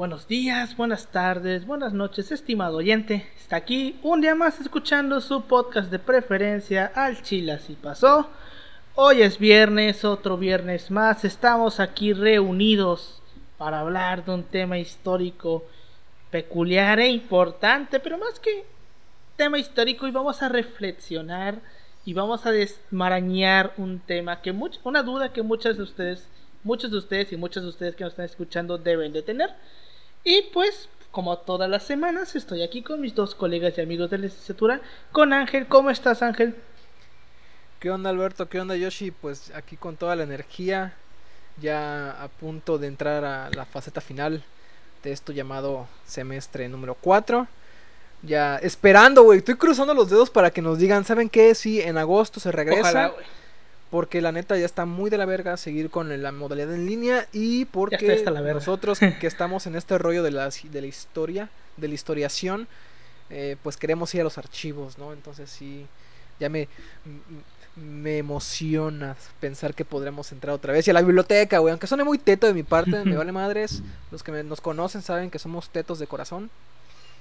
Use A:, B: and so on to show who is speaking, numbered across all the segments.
A: Buenos días, buenas tardes, buenas noches, estimado oyente. Está aquí un día más escuchando su podcast de preferencia al Chile así pasó. Hoy es viernes, otro viernes más. Estamos aquí reunidos para hablar de un tema histórico peculiar e importante, pero más que tema histórico y vamos a reflexionar y vamos a desmarañar un tema que una duda que muchas de ustedes, muchos de ustedes y muchos de ustedes que nos están escuchando deben de tener. Y pues, como todas las semanas, estoy aquí con mis dos colegas y amigos de la licenciatura, con Ángel. ¿Cómo estás, Ángel?
B: ¿Qué onda, Alberto? ¿Qué onda, Yoshi? Pues aquí con toda la energía, ya a punto de entrar a la faceta final de esto llamado semestre número 4. Ya esperando, güey. Estoy cruzando los dedos para que nos digan, ¿saben qué? Sí, en agosto se regresa. Porque la neta ya está muy de la verga seguir con la modalidad en línea y porque nosotros que estamos en este rollo de la, de la historia, de la historiación, eh, pues queremos ir a los archivos, ¿no? Entonces sí, ya me, me emociona pensar que podremos entrar otra vez. Y a la biblioteca, güey. Aunque suene muy teto de mi parte, me vale madres. Los que nos conocen saben que somos tetos de corazón.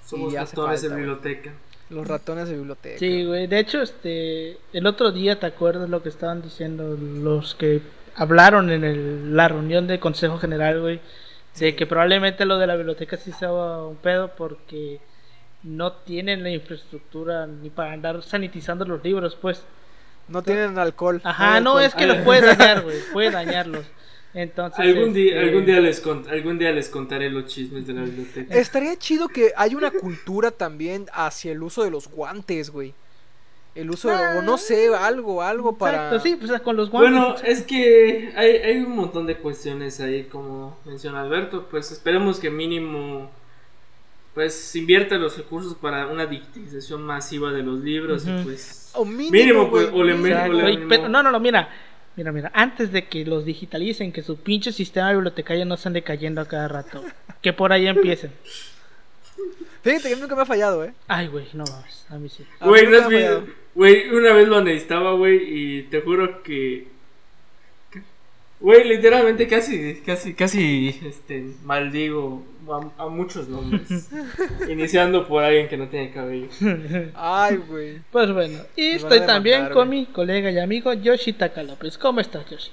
C: Somos ratones de biblioteca.
B: Los ratones de biblioteca.
A: Sí, güey. De hecho, este, el otro día, ¿te acuerdas lo que estaban diciendo los que hablaron en la reunión del Consejo General, güey? De que probablemente lo de la biblioteca sí sea un pedo porque no tienen la infraestructura ni para andar sanitizando los libros, pues.
B: No tienen alcohol.
A: Ajá, no, es que lo puede dañar, güey. Puede dañarlos. Entonces,
C: algún día, este, algún día les algún día les contaré los chismes de la biblioteca.
B: Estaría chido que hay una cultura también hacia el uso de los guantes, güey. El uso, o no sé, algo, algo para.
A: sí, pues con los guantes.
C: Bueno, es que hay, hay un montón de cuestiones ahí, como menciona Alberto. Pues esperemos que mínimo pues invierte los recursos para una digitalización masiva de los libros y pues
B: o mínimo, pues, o
A: le, no no no mira mira mira antes de que los digitalicen que su pinche sistema bibliotecario no se ande cayendo a cada rato que por ahí empiecen.
B: Fíjate que nunca me ha fallado eh
A: ay güey no mames a mí sí.
C: Güey no güey una vez lo necesitaba güey y te juro que Güey, literalmente casi, casi, casi, este, maldigo a, muchos nombres. iniciando por alguien que no tiene cabello.
B: Ay, güey.
A: Pues bueno, y estoy también con mi colega y amigo Yoshi Takalopes. ¿Cómo estás, Yoshi?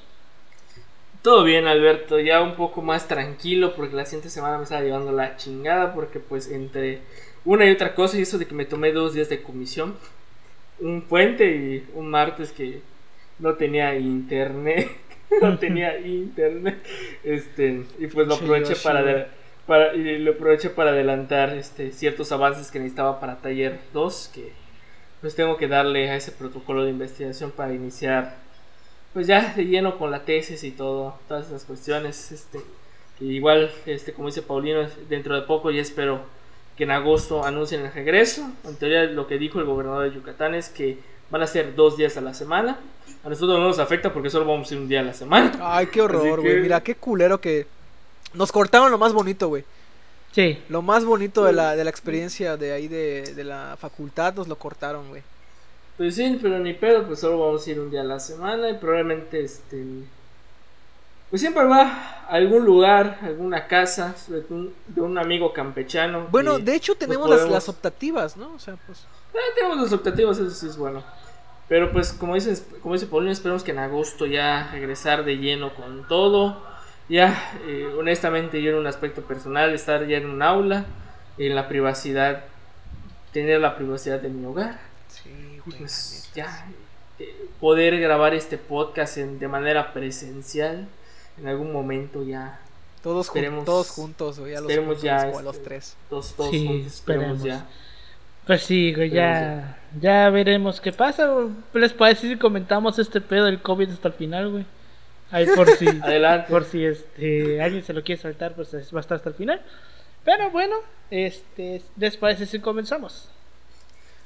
C: Todo bien, Alberto. Ya un poco más tranquilo porque la siguiente semana me estaba llevando la chingada porque pues entre una y otra cosa y eso de que me tomé dos días de comisión, un puente y un martes que no tenía internet. no tenía internet. Este, y pues lo aproveché para, para y lo aproveché para adelantar este ciertos avances que necesitaba para taller 2 que pues tengo que darle a ese protocolo de investigación para iniciar pues ya de lleno con la tesis y todo, todas esas cuestiones, este igual este como dice Paulino, dentro de poco ya espero que en agosto anuncien el regreso. En teoría lo que dijo el gobernador de Yucatán es que van a ser dos días a la semana. A nosotros no nos afecta porque solo vamos a ir un día a la semana.
B: Ay, qué horror, güey. Mira, qué culero que nos cortaron lo más bonito, güey.
A: Sí.
B: Lo más bonito de la, de la experiencia de ahí de, de la facultad nos lo cortaron, güey.
C: Pues sí, pero ni pedo, pues solo vamos a ir un día a la semana y probablemente este pues siempre va a algún lugar, alguna casa de un, de un amigo campechano.
B: Bueno, de hecho pues tenemos las, las, optativas, ¿no? O sea, pues...
C: Eh, tenemos las optativas, eso sí es bueno. Pero pues como dices, como dice Paulino, esperemos que en agosto ya regresar de lleno con todo. Ya, eh, honestamente, yo en un aspecto personal, estar ya en un aula, en la privacidad, tener la privacidad de mi hogar.
B: Sí,
C: pues ya, eh, poder grabar este podcast en, de manera presencial en algún momento ya.
B: Todos, esperemos, todos juntos, ya los,
C: juntos, ya,
B: a los este, tres.
C: Todos, todos juntos, esperemos ya.
A: Pues sí, ya, ya veremos qué pasa. Les parece si comentamos este pedo del COVID hasta el final, güey. Ahí por si,
C: Adelante.
A: por si este, alguien se lo quiere saltar, pues va a estar hasta el final. Pero bueno, este, ¿les parece si comenzamos?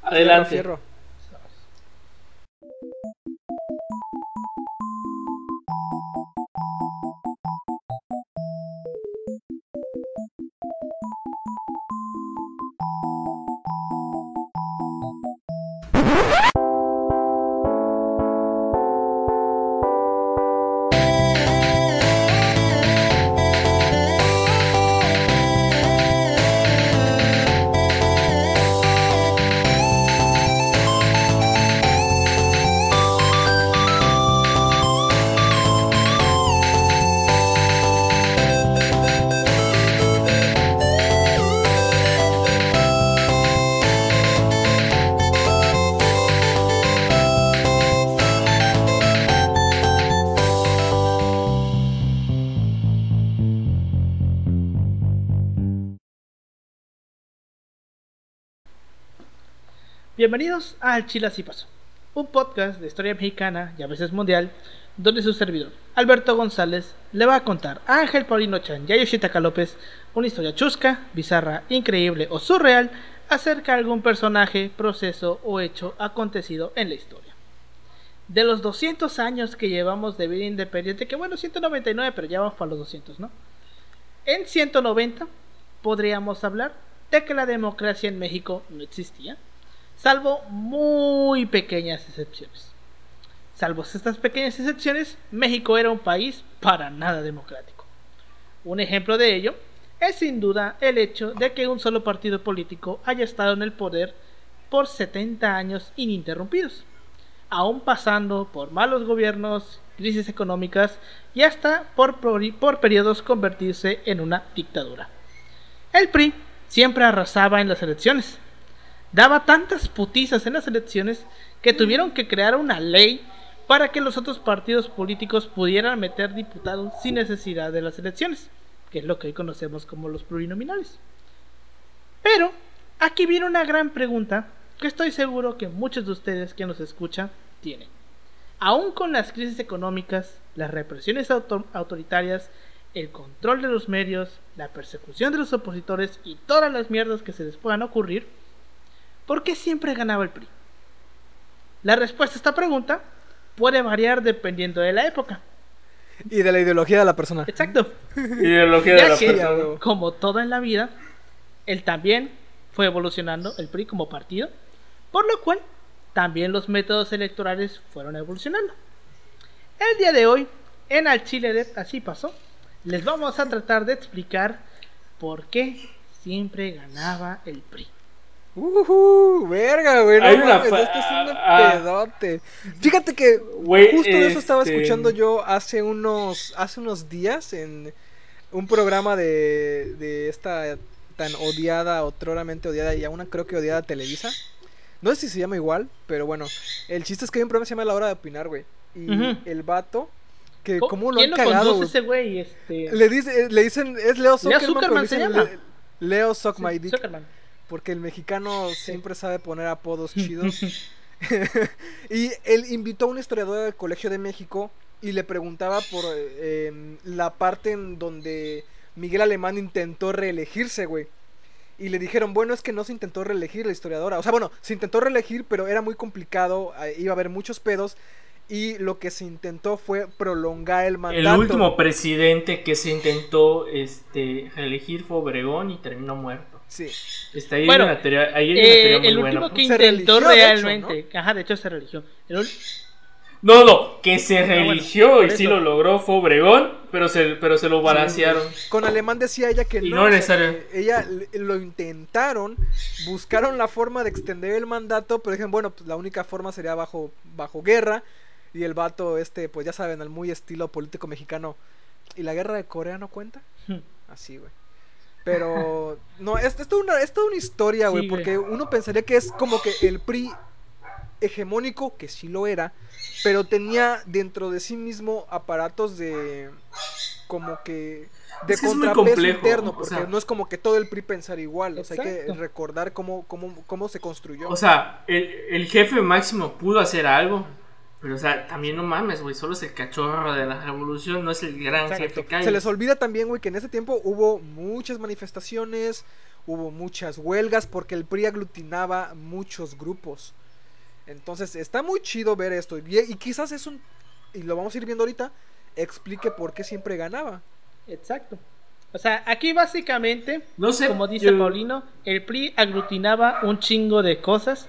C: Adelante.
A: Bienvenidos a Chile Así Pasó, un podcast de historia mexicana y a veces mundial, donde su servidor, Alberto González, le va a contar a Ángel Paulino Chan y a Yoshitaka López una historia chusca, bizarra, increíble o surreal acerca de algún personaje, proceso o hecho acontecido en la historia. De los 200 años que llevamos de vida independiente, que bueno, 199, pero ya vamos para los 200, ¿no? En 190 podríamos hablar de que la democracia en México no existía, salvo muy pequeñas excepciones. Salvo estas pequeñas excepciones, México era un país para nada democrático. Un ejemplo de ello es sin duda el hecho de que un solo partido político haya estado en el poder por 70 años ininterrumpidos, aún pasando por malos gobiernos, crisis económicas y hasta por, por periodos convertirse en una dictadura. El PRI siempre arrasaba en las elecciones. Daba tantas putizas en las elecciones que tuvieron que crear una ley para que los otros partidos políticos pudieran meter diputados sin necesidad de las elecciones que es lo que hoy conocemos como los plurinominales. Pero aquí viene una gran pregunta que estoy seguro que muchos de ustedes que nos escuchan tienen. Aún con las crisis económicas, las represiones autoritarias, el control de los medios, la persecución de los opositores y todas las mierdas que se les puedan ocurrir, ¿por qué siempre ganaba el PRI? La respuesta a esta pregunta puede variar dependiendo de la época.
B: Y de la ideología de la persona.
A: Exacto.
C: Ideología de la persona.
A: Como todo en la vida, él también fue evolucionando, el PRI como partido, por lo cual también los métodos electorales fueron evolucionando. El día de hoy, en Al Chile de Así pasó, les vamos a tratar de explicar por qué siempre ganaba el PRI.
B: Uh, verga, güey. No esto es un ah, ah. pedote. Fíjate que justo de eso estaba este escuchando yo hace unos, hace unos días en un programa de, de esta tan odiada, otroramente odiada y aún creo que odiada Televisa. No sé si se llama igual, pero bueno. El chiste es que hay un programa que se llama La Hora de Opinar, güey. Y el vato que como lo han cagado,
A: ese güey? Este...
B: Le, dice, le dicen, es Leo
A: Zuckerman, se llama.
B: Leo Suck porque el mexicano siempre sabe poner apodos chidos. y él invitó a un historiador del Colegio de México y le preguntaba por em, la parte en donde Miguel Alemán intentó reelegirse, güey. Y le dijeron, bueno, es que no se intentó reelegir la historiadora. O sea, bueno, se intentó reelegir, pero era muy complicado, iba a haber muchos pedos. Y lo que se intentó fue prolongar el mandato.
C: El último presidente que se intentó este, reelegir fue Obregón y terminó muerto.
B: Sí.
C: Está ahí bueno, una teoría, ahí hay una teoría muy
A: el último que intentó realmente. De hecho, Ajá, de hecho se religió.
C: No, no, que se ah, religió y sí lo logró fue Obregón, pero se, pero se lo balancearon.
B: Con Alemán decía ella que no, ella lo intentaron, buscaron la forma de extender el mandato, pero dijeron, bueno, pues la única forma sería bajo, bajo guerra. Y el vato, este, pues ya saben, al muy estilo político mexicano. ¿Y la guerra de Corea no cuenta? Hmm. Así, güey. Pero no, esto es toda una, es una historia, güey, porque uno pensaría que es como que el PRI hegemónico, que sí lo era, pero tenía dentro de sí mismo aparatos de como que de contrapeso interno, porque no es como que todo el PRI pensara igual, o sea, hay que recordar cómo, cómo, cómo se construyó.
C: O sea, el, el jefe máximo pudo hacer algo, pero, o sea, también no mames, güey, solo es el cachorro de la revolución, no es el gran jefe que
B: Se les olvida también, güey, que en ese tiempo hubo muchas manifestaciones, hubo muchas huelgas, porque el PRI aglutinaba muchos grupos. Entonces, está muy chido ver esto. Y, quizás es un, y lo vamos a ir viendo ahorita, explique por qué siempre ganaba.
A: Exacto. O sea, aquí básicamente, no sé, como dice Paulino, el PRI aglutinaba un chingo de cosas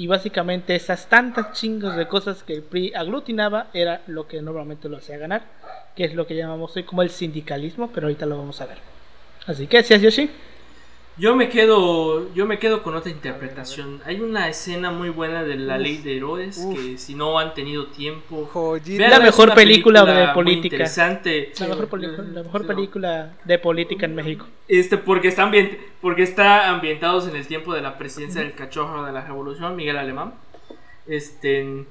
A: y básicamente esas tantas chingos de cosas que el PRI aglutinaba era lo que normalmente lo hacía ganar, que es lo que llamamos hoy como el sindicalismo, pero ahorita lo vamos a ver. Así que, ¿sí, Yoshi?
C: Yo me quedo, yo me quedo con otra interpretación. Hay una escena muy buena de la ley de Herodes que si no han tenido tiempo,
A: la mejor película, de política. Interesante. La mejor, la mejor película de política en México.
C: Este, porque está porque está ambientados en el tiempo de la presidencia del cachorro de la Revolución, Miguel Alemán. Este,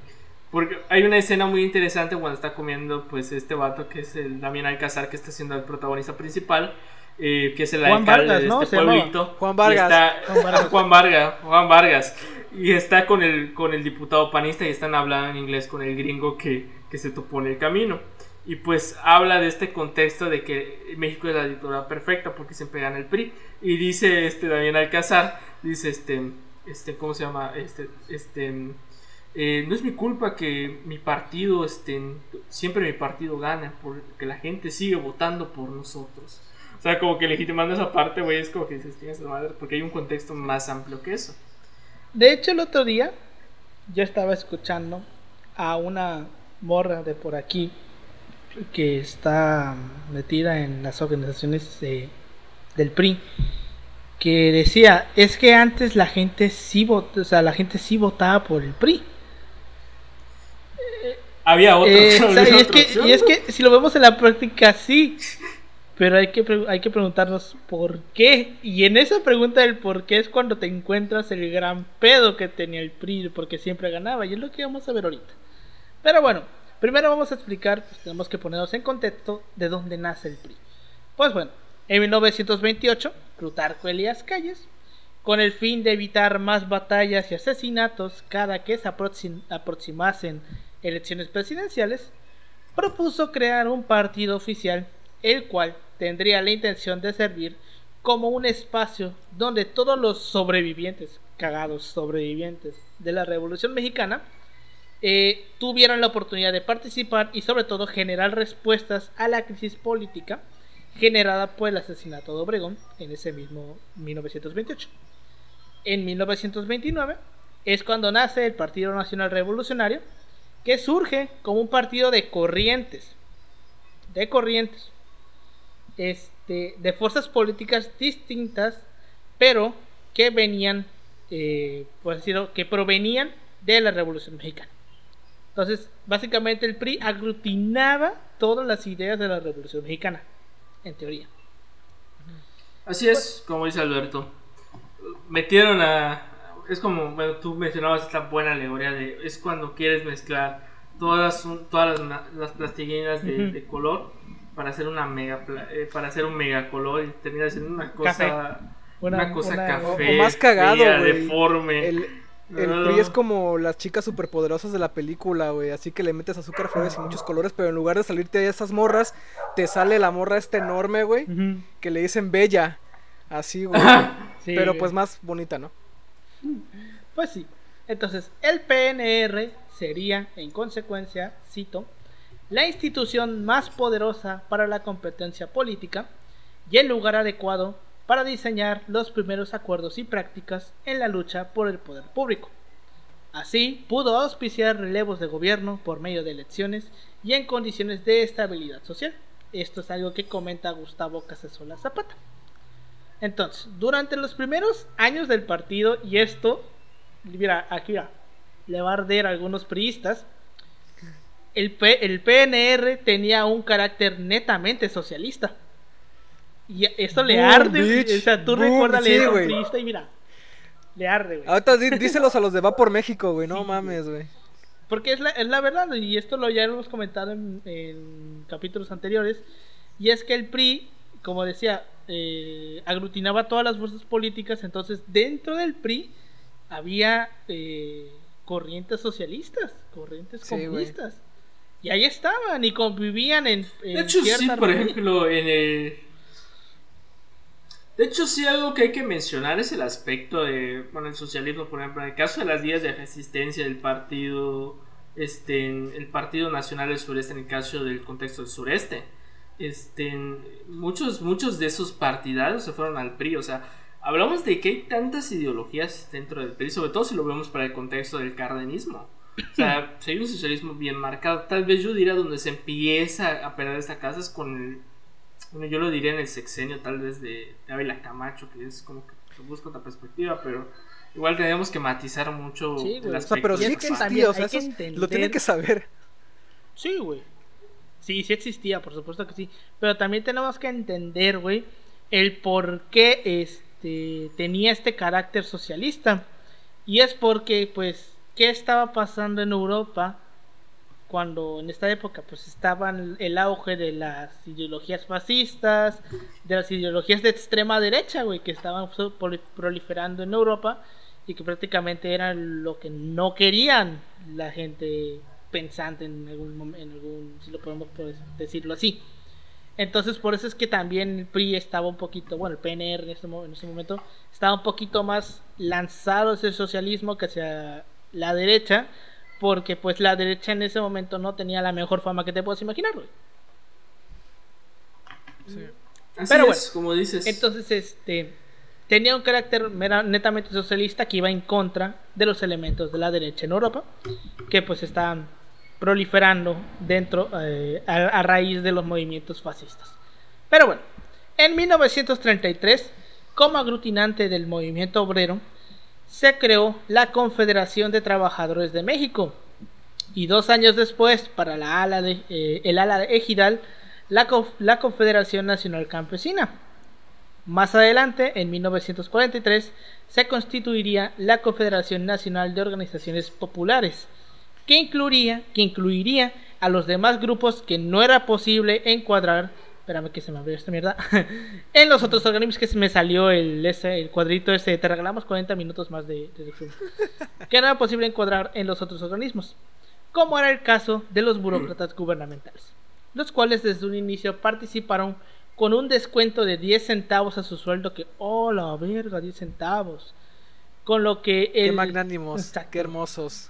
C: porque hay una escena muy interesante cuando está comiendo, pues, este vato que es el Damián Alcázar que está siendo el protagonista principal eh, que es el alcalde de este pueblito.
B: Juan Vargas.
C: Juan Vargas. Juan Vargas. Juan Vargas. y está con el, con el diputado panista y están hablando en inglés con el gringo que, que se topó en el camino. Y pues habla de este contexto de que México es la dictadura perfecta porque siempre gana el PRI. Y dice este Damián Alcázar, dice este, este, ¿cómo se llama? Este, este, eh, no es mi culpa que mi partido, este, siempre mi partido gana, porque la gente sigue votando por nosotros. O sea, como que legitimando esa parte, güey, es como que dices, tienes madre, porque hay un contexto más amplio que eso.
A: De hecho, el otro día yo estaba escuchando a una morra de por aquí que está metida en las organizaciones del PRI que decía es que antes la gente sí votaba, o sea, la gente sí votaba por el PRI.
C: Había otro.
A: Eh, y, es que, y es que si lo vemos en la práctica sí, pero hay que, hay que preguntarnos por qué. Y en esa pregunta del por qué es cuando te encuentras el gran pedo que tenía el PRI, porque siempre ganaba. Y es lo que vamos a ver ahorita. Pero bueno, primero vamos a explicar, pues, tenemos que ponernos en contexto de dónde nace el PRI. Pues bueno, en 1928, Plutarco Elías Calles, con el fin de evitar más batallas y asesinatos cada que se aproximasen elecciones presidenciales, propuso crear un partido oficial, el cual tendría la intención de servir como un espacio donde todos los sobrevivientes, cagados sobrevivientes de la Revolución Mexicana, eh, tuvieran la oportunidad de participar y sobre todo generar respuestas a la crisis política generada por el asesinato de Obregón en ese mismo 1928. En 1929 es cuando nace el Partido Nacional Revolucionario, que surge como un partido de corrientes, de corrientes, este, de fuerzas políticas distintas, pero que venían, eh, por decirlo, que provenían de la Revolución Mexicana. Entonces, básicamente el PRI aglutinaba todas las ideas de la Revolución Mexicana, en teoría.
C: Así es, como dice Alberto. Metieron a... Es como, bueno, tú mencionabas esta buena alegoría de... Es cuando quieres mezclar todas, todas las, las plastilinas de, de color para hacer una mega eh, para hacer un mega color y termina siendo una cosa una, cosa café
B: o, más cagado
C: fea, deforme
B: el, el PRI es como las chicas superpoderosas de la película, güey. Así que le metes azúcar flores y muchos colores, pero en lugar de salirte de esas morras, te sale la morra esta enorme, güey. Que le dicen bella. Así, güey. pero pues más bonita, ¿no?
A: Pues sí. Entonces, el PNR sería, en consecuencia, cito, la institución más poderosa para la competencia política y el lugar adecuado para diseñar los primeros acuerdos y prácticas en la lucha por el poder público. Así, pudo auspiciar relevos de gobierno por medio de elecciones y en condiciones de estabilidad social. Esto es algo que comenta Gustavo Casasola Zapata. Entonces, durante los primeros años del partido, y esto, mira, aquí va a arder algunos priistas, el, el PNR tenía un carácter netamente socialista. Y esto le arde, O sea, tú recuerdas eso y mira, le arde, güey.
B: Ahorita díselos a los de Va por México, güey, no mames, güey.
A: Porque es la, es la verdad, y esto lo ya hemos comentado en, capítulos anteriores. Y es que el PRI, como decía, eh, aglutinaba todas las fuerzas políticas. Entonces, dentro del PRI había eh, corrientes socialistas, corrientes comunistas. Y ahí estaban y convivían en.
C: de hecho, sí, por ejemplo, en el. De hecho, sí, algo que hay que mencionar es el aspecto de. Bueno, el socialismo, por ejemplo, en el caso de las días de resistencia del partido. Este, el Partido Nacional del Sureste, en el caso del contexto del sureste. Este, muchos, muchos de esos partidarios se fueron al PRI, o sea, hablamos de que hay tantas ideologías dentro del PRI, sobre todo si lo vemos para el contexto del cardenismo. O sea, si hay un socialismo bien marcado, tal vez yo diría donde se empieza a perder esta casa es con el. Bueno, yo lo diría en el sexenio, tal vez de, de Ávila Camacho, que es como que busca otra perspectiva, pero igual tenemos que matizar mucho.
B: Sí, O sea, pero sí existía, o sea, eso lo tienen que saber.
A: Sí, güey. Sí, sí existía, por supuesto que sí. Pero también tenemos que entender, güey, el por qué este, tenía este carácter socialista. Y es porque, pues, qué estaba pasando en Europa cuando en esta época pues estaban el auge de las ideologías fascistas, de las ideologías de extrema derecha, güey, que estaban proliferando en Europa y que prácticamente era lo que no querían la gente pensante en algún, en algún si lo podemos pues, decirlo así. Entonces por eso es que también el PRI estaba un poquito, bueno, el PNR en ese, en ese momento estaba un poquito más lanzado el socialismo que hacia la derecha, porque pues la derecha en ese momento no tenía la mejor fama que te puedas imaginar,
C: Pero bueno, como dices.
A: Entonces, este tenía un carácter netamente socialista que iba en contra de los elementos de la derecha en Europa, que pues estaban proliferando dentro eh, a, raíz de los movimientos fascistas. Pero bueno, en 1933, como aglutinante del movimiento obrero, se creó la Confederación de Trabajadores de México y dos años después, para la ala de, eh, el ala ejidal, la, la Confederación Nacional Campesina. Más adelante, en 1943, se constituiría la Confederación Nacional de Organizaciones Populares, que incluiría, que incluiría a los demás grupos que no era posible encuadrar espérame que se me abrió esta mierda. en los otros organismos que se me salió el, ese, el cuadrito ese, te regalamos 40 minutos más de, de, que no era posible encuadrar en los otros organismos, como era el caso de los burócratas gubernamentales, los cuales desde un inicio participaron con un descuento de 10 centavos a su sueldo, que, oh la verga, 10 centavos. Con lo que...
B: El... Qué magnánimos, qué hermosos.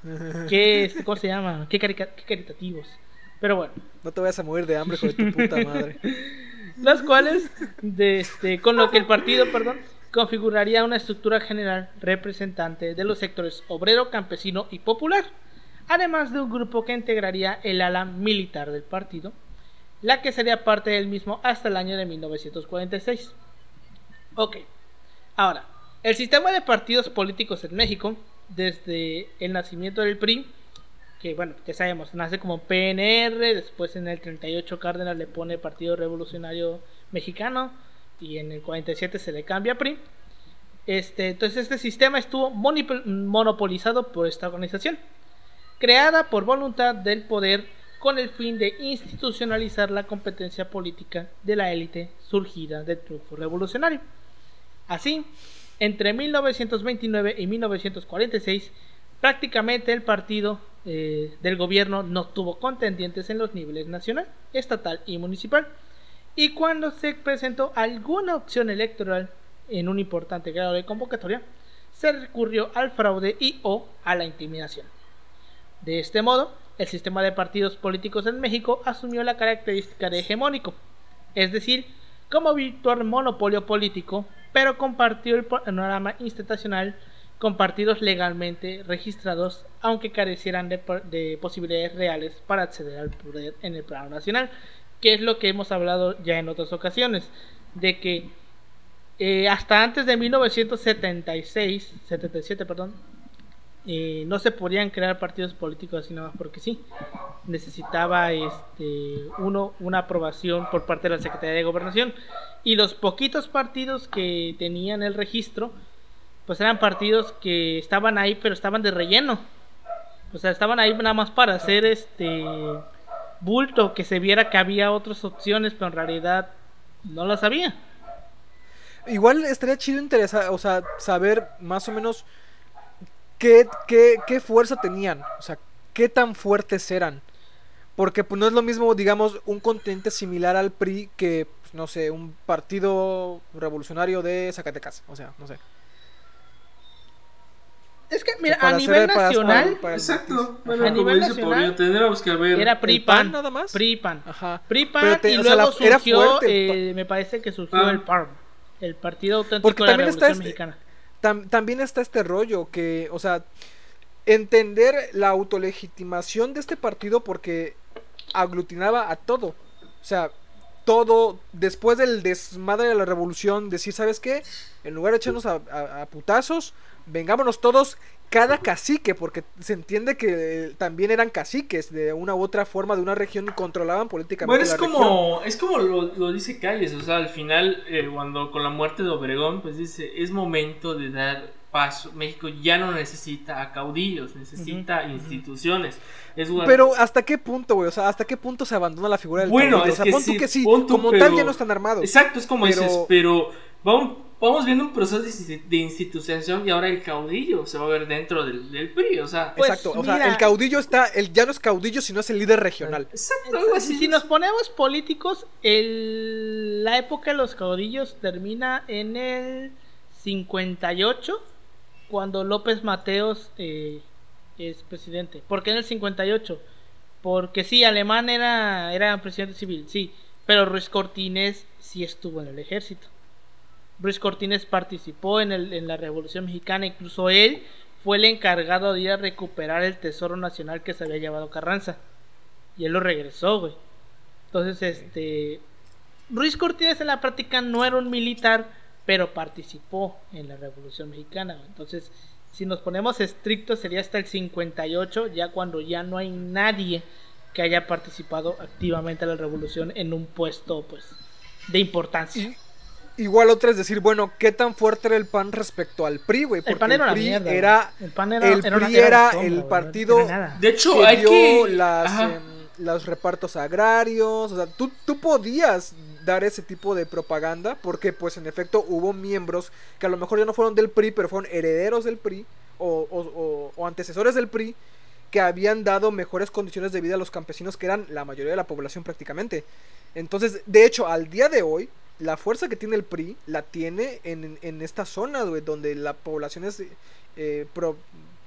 A: Qué, ¿Cómo se llama? Qué, qué caritativos. Pero bueno.
B: No te vayas a morir de hambre, con tu puta madre.
A: Las cuales, de este, con lo que el partido, perdón, configuraría una estructura general representante de los sectores obrero, campesino y popular, además de un grupo que integraría el ala militar del partido, la que sería parte del mismo hasta el año de 1946. Ok, ahora, el sistema de partidos políticos en México, desde el nacimiento del PRI, que bueno, ya sabemos, nace como PNR, después en el 38 Cárdenas le pone Partido Revolucionario Mexicano y en el 47 se le cambia PRI. Este, entonces este sistema estuvo monopolizado por esta organización, creada por voluntad del poder con el fin de institucionalizar la competencia política de la élite surgida del triunfo revolucionario. Así, entre 1929 y 1946, prácticamente el partido eh, del gobierno no tuvo contendientes en los niveles nacional, estatal y municipal. Y cuando se presentó alguna opción electoral en un importante grado de convocatoria, se recurrió al fraude y o a la intimidación. De este modo, el sistema de partidos políticos en México asumió la característica de hegemónico, es decir, como virtual monopolio político, pero compartió el panorama institucional con partidos legalmente registrados, aunque carecieran de, posibilidades reales para acceder al poder en el plano nacional, que es lo que hemos hablado ya en otras ocasiones, de que eh, hasta antes de 1976, 77, perdón, eh, no se podían crear partidos políticos así nada más porque sí. Necesitaba este uno una aprobación por parte de la Secretaría de Gobernación y los poquitos partidos que tenían el registro pues eran partidos que estaban ahí, pero estaban de relleno. O sea, estaban ahí nada más para hacer este bulto, que se viera que había otras opciones, pero en realidad no las había.
B: Igual estaría chido interesar, o sea, saber más o menos qué, qué, qué fuerza tenían, o sea, qué tan fuertes eran. Porque pues no es lo mismo, digamos, un continente similar al PRI que, pues, no sé, un partido revolucionario de Zacatecas. O sea, no sé.
A: Es que, mira, a nivel nacional.
C: exacto. a nivel nacional. tendríamos que ver.
A: Era PRIPAN. nada más. PRIPAN. Ajá. PRIPAN y luego surgió. Eh, me parece que surgió ah. el PARM. El Partido Auténtico Porque de la Revolución este, Mexicana.
B: también está este rollo que, o sea, entender la autolegitimación de este partido porque aglutinaba a todo. O sea, todo, después del desmadre de la revolución, decir, ¿sabes qué? En lugar de echarnos a putazos, vengámonos todos cada cacique, porque se entiende que también eran caciques de una u otra forma de una región y controlaban políticamente.
C: Bueno, es como, es como lo, dice Calles, o sea, al final, eh, cuando con la muerte de Obregón, pues dice, es momento de dar paso. México ya no necesita a caudillos, necesita instituciones.
B: Pero hasta qué punto, güey, o sea, hasta qué punto se abandona la figura del bueno, caudillo. O sea, pon tú que sí, como tal ya no están armados.
C: Exacto, es como dices, pero va un vamos viendo un proceso de, de institucionalización y ahora el caudillo se va a ver dentro del, del PRI, o sea.
B: Pues, Exacto, o sea, el caudillo está, el, ya no es caudillo, sino es el líder regional.
A: Exacto, algo así. Si nos ponemos políticos, el, la época de los caudillos termina en el 58, cuando López Mateos eh, es presidente. ¿Por qué en el 58? Porque sí, Alemán era, era presidente civil, sí, pero Ruiz Cortines sí estuvo en el ejército. Ruiz Cortines participó en, el, en la Revolución Mexicana, incluso él fue el encargado de ir a recuperar el tesoro nacional que se había llevado Carranza. Y él lo regresó, güey. Entonces, este. Ruiz Cortines en la práctica no era un militar, pero participó en la Revolución Mexicana. Entonces, si nos ponemos estrictos, sería hasta el 58, ya cuando ya no hay nadie que haya participado activamente en la revolución en un puesto, pues, de importancia.
B: Igual otra es decir, bueno, ¿qué tan fuerte era el PAN respecto al PRI, güey?
A: Porque el PAN era el PRI
B: mierda, era, el, PAN era, el PRI era, el partido
C: de hecho, que hay dio que...
B: las, eh, los repartos agrarios, o sea, tú, tú podías dar ese tipo de propaganda porque pues en efecto hubo miembros que a lo mejor ya no fueron del PRI, pero fueron herederos del PRI o, o, o antecesores del PRI que habían dado mejores condiciones de vida a los campesinos que eran la mayoría de la población prácticamente. Entonces, de hecho, al día de hoy, la fuerza que tiene el PRI la tiene en, en esta zona, donde la población es eh,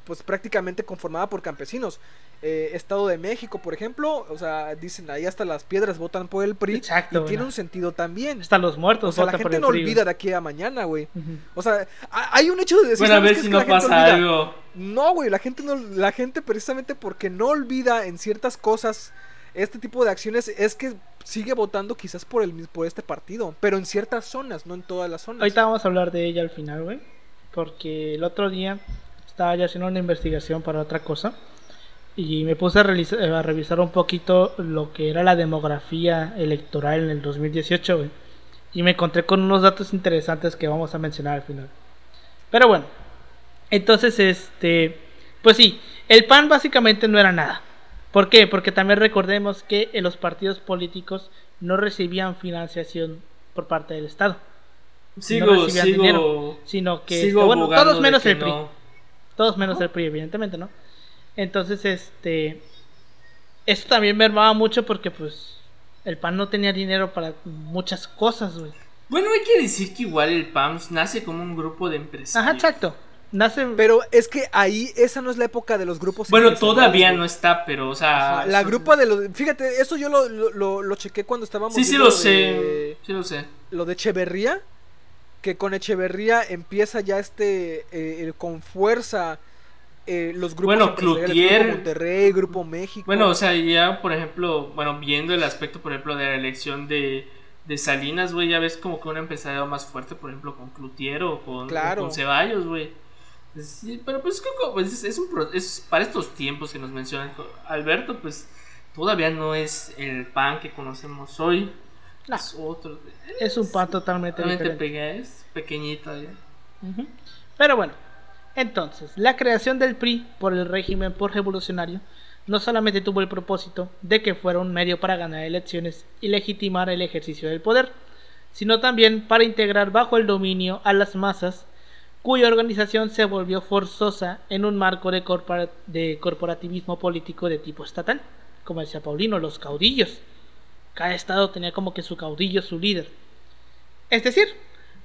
B: pues prácticamente conformada por campesinos. Eh, Estado de México, por ejemplo, o sea, dicen ahí hasta las piedras votan por el PRI. y tiene un sentido también.
A: Hasta los muertos.
B: O sea, la gente no olvida de aquí a mañana, güey. O sea, hay un hecho de
C: decir. Bueno, a ver si no pasa algo.
B: No, güey, la gente no, la gente precisamente porque no olvida en ciertas cosas este tipo de acciones es que sigue votando quizás por el por este partido, pero en ciertas zonas, no en todas las zonas.
A: Ahorita vamos a hablar de ella al final, güey, porque el otro día estaba ya haciendo una investigación para otra cosa y me puse a, a revisar un poquito lo que era la demografía electoral en el 2018, güey, y me encontré con unos datos interesantes que vamos a mencionar al final. Pero bueno, entonces este, pues sí, el PAN básicamente no era nada ¿Por qué? Porque también recordemos que los partidos políticos no recibían financiación por parte del Estado.
C: Sigo, no recibían dinero,
A: sino que este, bueno, todos menos el PRI. Todos menos el PRI, evidentemente, ¿no? Entonces, este esto también mermaba mucho porque pues el PAN no tenía dinero para muchas cosas, güey.
C: Bueno, hay que decir que igual el PAN nace como un grupo de empresarios.
A: Ajá, exacto.
B: Pero es que ahí esa no es la época de los grupos.
C: Bueno, todavía no está, pero, o sea.
B: la grupa de los. Fíjate, eso yo lo, lo, lo, chequé cuando estábamos.
C: Sí, sí lo sé. Sí lo sé.
B: Lo de Echeverría. Que con Echeverría empieza ya este. Eh, con fuerza. Eh, los grupos
C: bueno, Cloutier,
B: Grupo Monterrey, Grupo México.
C: Bueno, o sea, ya, por ejemplo, bueno, viendo el aspecto, por ejemplo, de la elección de, de Salinas, güey, ya ves como que un empresario más fuerte, por ejemplo, con Cloutier o con, con Ceballos, güey. Sí, pero pues, pues es, un, es para estos tiempos que nos menciona Alberto, pues todavía no es el pan que conocemos hoy. Es otro.
A: Es, un pan totalmente,
C: diferente. es pequeñita
A: Pero bueno, entonces, la creación del PRI por el régimen por revolucionario no solamente tuvo el propósito de que fuera un medio para ganar elecciones y legitimar el ejercicio del poder, sino también para integrar bajo el dominio a las masas cuya organización se volvió forzosa en un marco de, corporativismo político de tipo estatal, como decía Paulino, los caudillos. Cada estado tenía como que su caudillo, su líder. Es decir,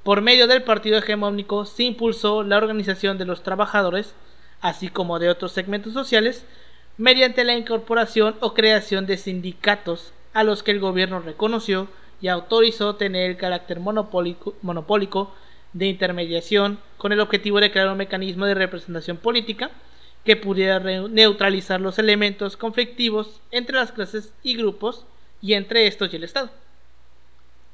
A: por medio del partido hegemónico se impulsó la organización de los trabajadores, así como de otros segmentos sociales, mediante la incorporación o creación de sindicatos a los que el gobierno reconoció y autorizó tener el carácter monopólico, monopólico de intermediación con el objetivo de crear un mecanismo de representación política que pudiera neutralizar los elementos conflictivos entre las clases y grupos y entre estos y el Estado.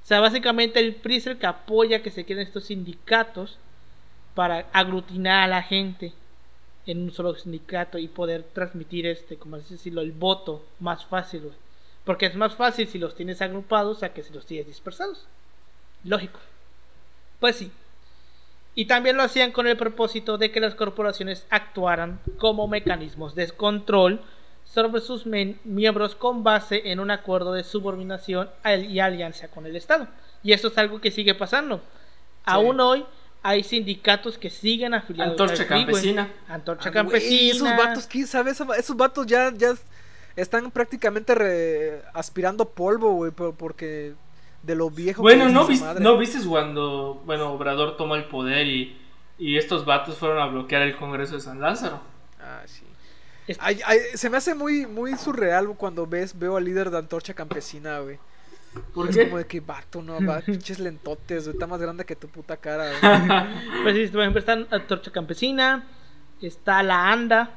A: O sea, básicamente el PRI que apoya que se queden estos sindicatos para aglutinar a la gente en un solo sindicato y poder transmitir este, como decirlo, el voto más fácil, Porque es más fácil si los tienes agrupados a que si los tienes dispersados. Lógico. Pues sí, y también lo hacían con el propósito de que las corporaciones actuaran como mecanismos de control sobre sus miembros con base en un acuerdo de subordinación y alianza con el Estado. Y eso es algo que sigue pasando. Aún hoy hay sindicatos que siguen afiliados
C: Antorcha. Campesina.
A: Antorcha
B: Ah, güey,
A: Campesina.
B: esos vatos, ¿quién sabe? Esos, vatos ya, ya están prácticamente re- aspirando polvo, güey, por- porque de lo viejo que
C: Bueno,
B: es
C: ¿no, viste,
B: madre.
C: ¿no viste cuando, bueno, Obrador tomó el poder y, y estos vatos fueron a bloquear el Congreso de San Lázaro?
B: Ah, sí.
A: Es-
B: Ay, ay, se me hace muy, muy surreal cuando ves, veo al líder de Antorcha Campesina, güey.
C: ¿Por
B: es
C: qué?
B: como de que vato, no, va, pinches lentotes, güey, está más grande que tu puta cara, güey.
A: Pues sí, por ejemplo, está Antorcha Campesina, está la ANDA,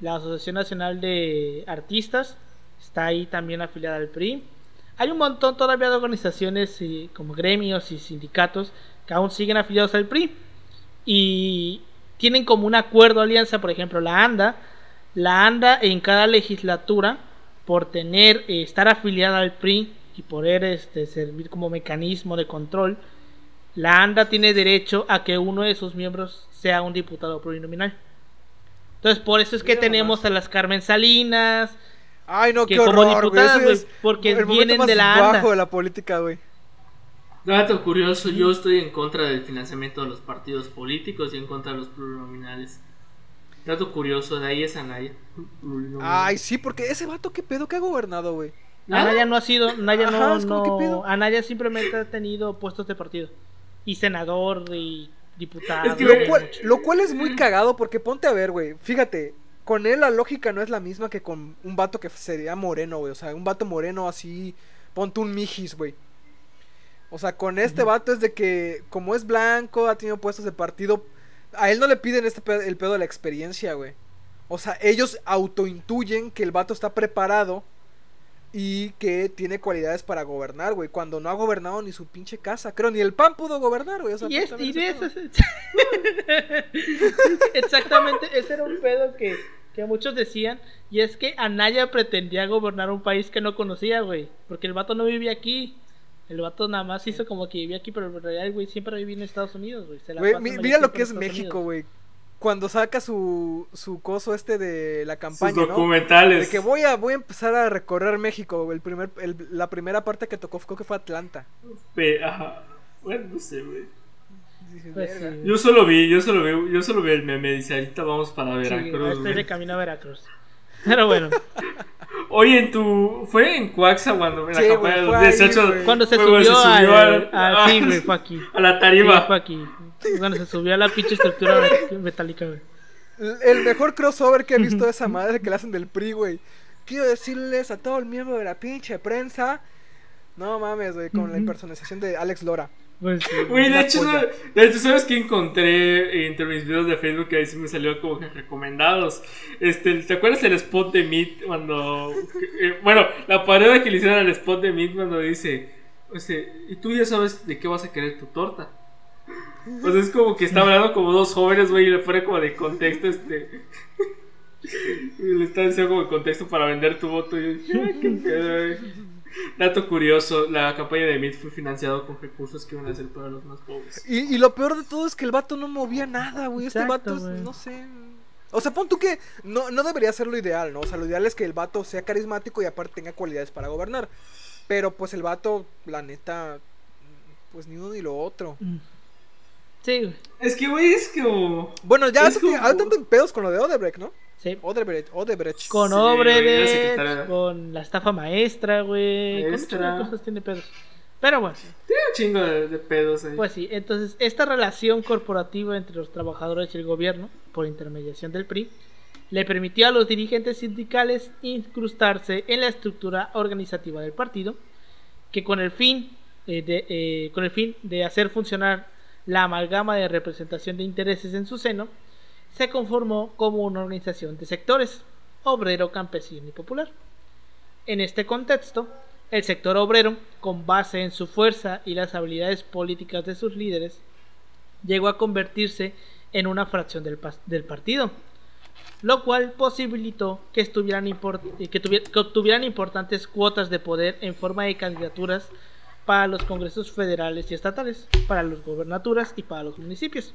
A: la Asociación Nacional de Artistas, está ahí también afiliada al PRI. Hay un montón todavía de organizaciones eh, como gremios y sindicatos que aún siguen afiliados al PRI y tienen como un acuerdo alianza, por ejemplo, la ANDA. La ANDA en cada legislatura, por tener, eh, estar afiliada al PRI y poder este, servir como mecanismo de control, la ANDA tiene derecho a que uno de sus miembros sea un diputado plurinominal. Entonces, por eso es que
B: Mira
A: tenemos
B: nomás.
A: a las Carmen Salinas,
B: Ay, no,
A: Que
B: qué
A: como
B: horror,
A: diputadas, güey,
B: es
A: porque vienen
B: más
A: de la
B: bajo
A: anda.
B: de la política, güey.
C: Dato curioso, yo estoy en contra del financiamiento de los partidos políticos y en contra de los plurinominales. Dato curioso, de ahí es Anaya.
B: Ay, sí, porque ese vato, ¿qué pedo? ¿Qué ha gobernado, güey?
C: ¿Nada?
A: Anaya no ha sido, Anaya
B: Ajá,
A: no, no-
B: ¿qué pedo?
A: Anaya simplemente ha tenido puestos de partido y senador y diputado.
C: Es que,
B: Lo cual,
A: mucho.
B: lo cual es muy cagado porque ponte a ver, güey. Fíjate, con él la lógica no es la misma que con un vato que sería moreno, güey. O sea, un vato moreno así, ponte un mijis, güey. O sea, con este vato es de que, como es blanco, ha tenido puestos de partido, a él no le piden este pedo- el pedo de la experiencia, güey. O sea, ellos autointuyen que el vato está preparado y que tiene cualidades para gobernar, güey. Cuando no ha gobernado ni su pinche casa. Creo ni el PAN pudo gobernar, güey. O sea,
A: Y, es- y de
B: ese
A: eso
B: pedo.
A: es- Exactamente, ese era un pedo que, que muchos decían. Y es que Anaya pretendía gobernar un país que no conocía, güey. Porque el vato no vivía aquí. El vato nada más hizo como que vivía aquí, pero en realidad el güey siempre vivía en Estados Unidos, güey. Se la
B: Güey,
A: pasa
B: mi-
A: medio
B: mira lo que es México,
A: Unidos.
B: güey. Cuando saca su, su coso este de la
C: Sus
B: campaña, ¿no?
C: documentales.
B: De que voy a, voy a empezar a recorrer México. güey. El primer, el- la primera parte que tocó creo que fue Atlanta.
C: Pe- ajá. Bueno, no sé, güey.
A: Pues sí.
C: Yo solo vi, yo solo vi, yo solo vi el meme. Dice, ahorita vamos para
A: Sí,
C: Veracruz.
A: estoy
C: güey.
A: de camino a Veracruz. Pero bueno,
C: Oye, en tu. Fue en Coaxa cuando en la
B: Sí,
C: campaña de los
B: ahí,
C: 18.
B: güey.
A: cuando se subió, al,
C: al-
A: al-
C: a-
A: sí, güey, fue aquí.
C: a la
A: Sí,
C: tarima.
A: fue aquí. Cuando se subió a la pinche estructura met- metálica, güey.
B: El- El mejor crossover que he visto de esa madre que le hacen del PRI, güey. Quiero decirles a todo el miembro de la pinche prensa. No mames, güey, con la impersonalización de Alex Lora.
A: Pues.
C: Güey, de hecho, no- de hecho, ¿sabes qué encontré entre mis videos de Facebook? Que ahí sí me salió como que recomendados. Este, ¿Te acuerdas del spot de Meet cuando. eh, bueno, la parodia que le hicieron al spot de Meet cuando dice. Este, y tú ya sabes de qué vas a querer tu torta. Pues es como que está hablando como dos jóvenes, güey, y le pone como de contexto, este. y le está diciendo como de contexto para vender tu voto. Y yo dije, "Ay, qué pedo, güey". Dato curioso, la campaña de Meet fue financiado con recursos que iban a ser para los más pobres.
B: Y, y lo peor de todo es que el vato no movía nada, güey. Este
A: Exacto,
B: vato, es- no sé. O sea, pon tú que no, no debería ser lo ideal, ¿no? O sea, lo ideal es que el vato sea carismático y aparte tenga cualidades para gobernar. Pero pues el vato, la neta, pues ni uno ni lo otro.
A: Mm. Sí, güey.
C: Es que, güey, es como.
B: Bueno, ya
C: Es
B: ahorita
C: como-
B: pedos con lo de Odebrecht, ¿no?
A: Sí.
B: Odebrecht, Odebrecht.
A: Con
C: Sí, la secretaria.
A: con la estafa maestra, güey. Con
C: Maestra.
A: muchas cosas tiene pedos. Pero bueno,
C: Tiene un chingo de, de pedos ahí.
A: pues sí. Entonces, esta relación corporativa entre los trabajadores y el gobierno, por intermediación del PRI, le permitió a los dirigentes sindicales incrustarse en la estructura organizativa del partido, que con el fin, eh, de, eh, con el fin de hacer funcionar la amalgama de representación de intereses en su seno, se conformó como una organización de sectores, obrero, campesino y popular. En este contexto, el sector obrero, con base en su fuerza y las habilidades políticas de sus líderes, llegó a convertirse en una fracción del, partido, lo cual posibilitó que, estuvieran eh, que obtuvieran importantes cuotas de poder en forma de candidaturas para los congresos federales y estatales, para las gobernaturas y para los municipios.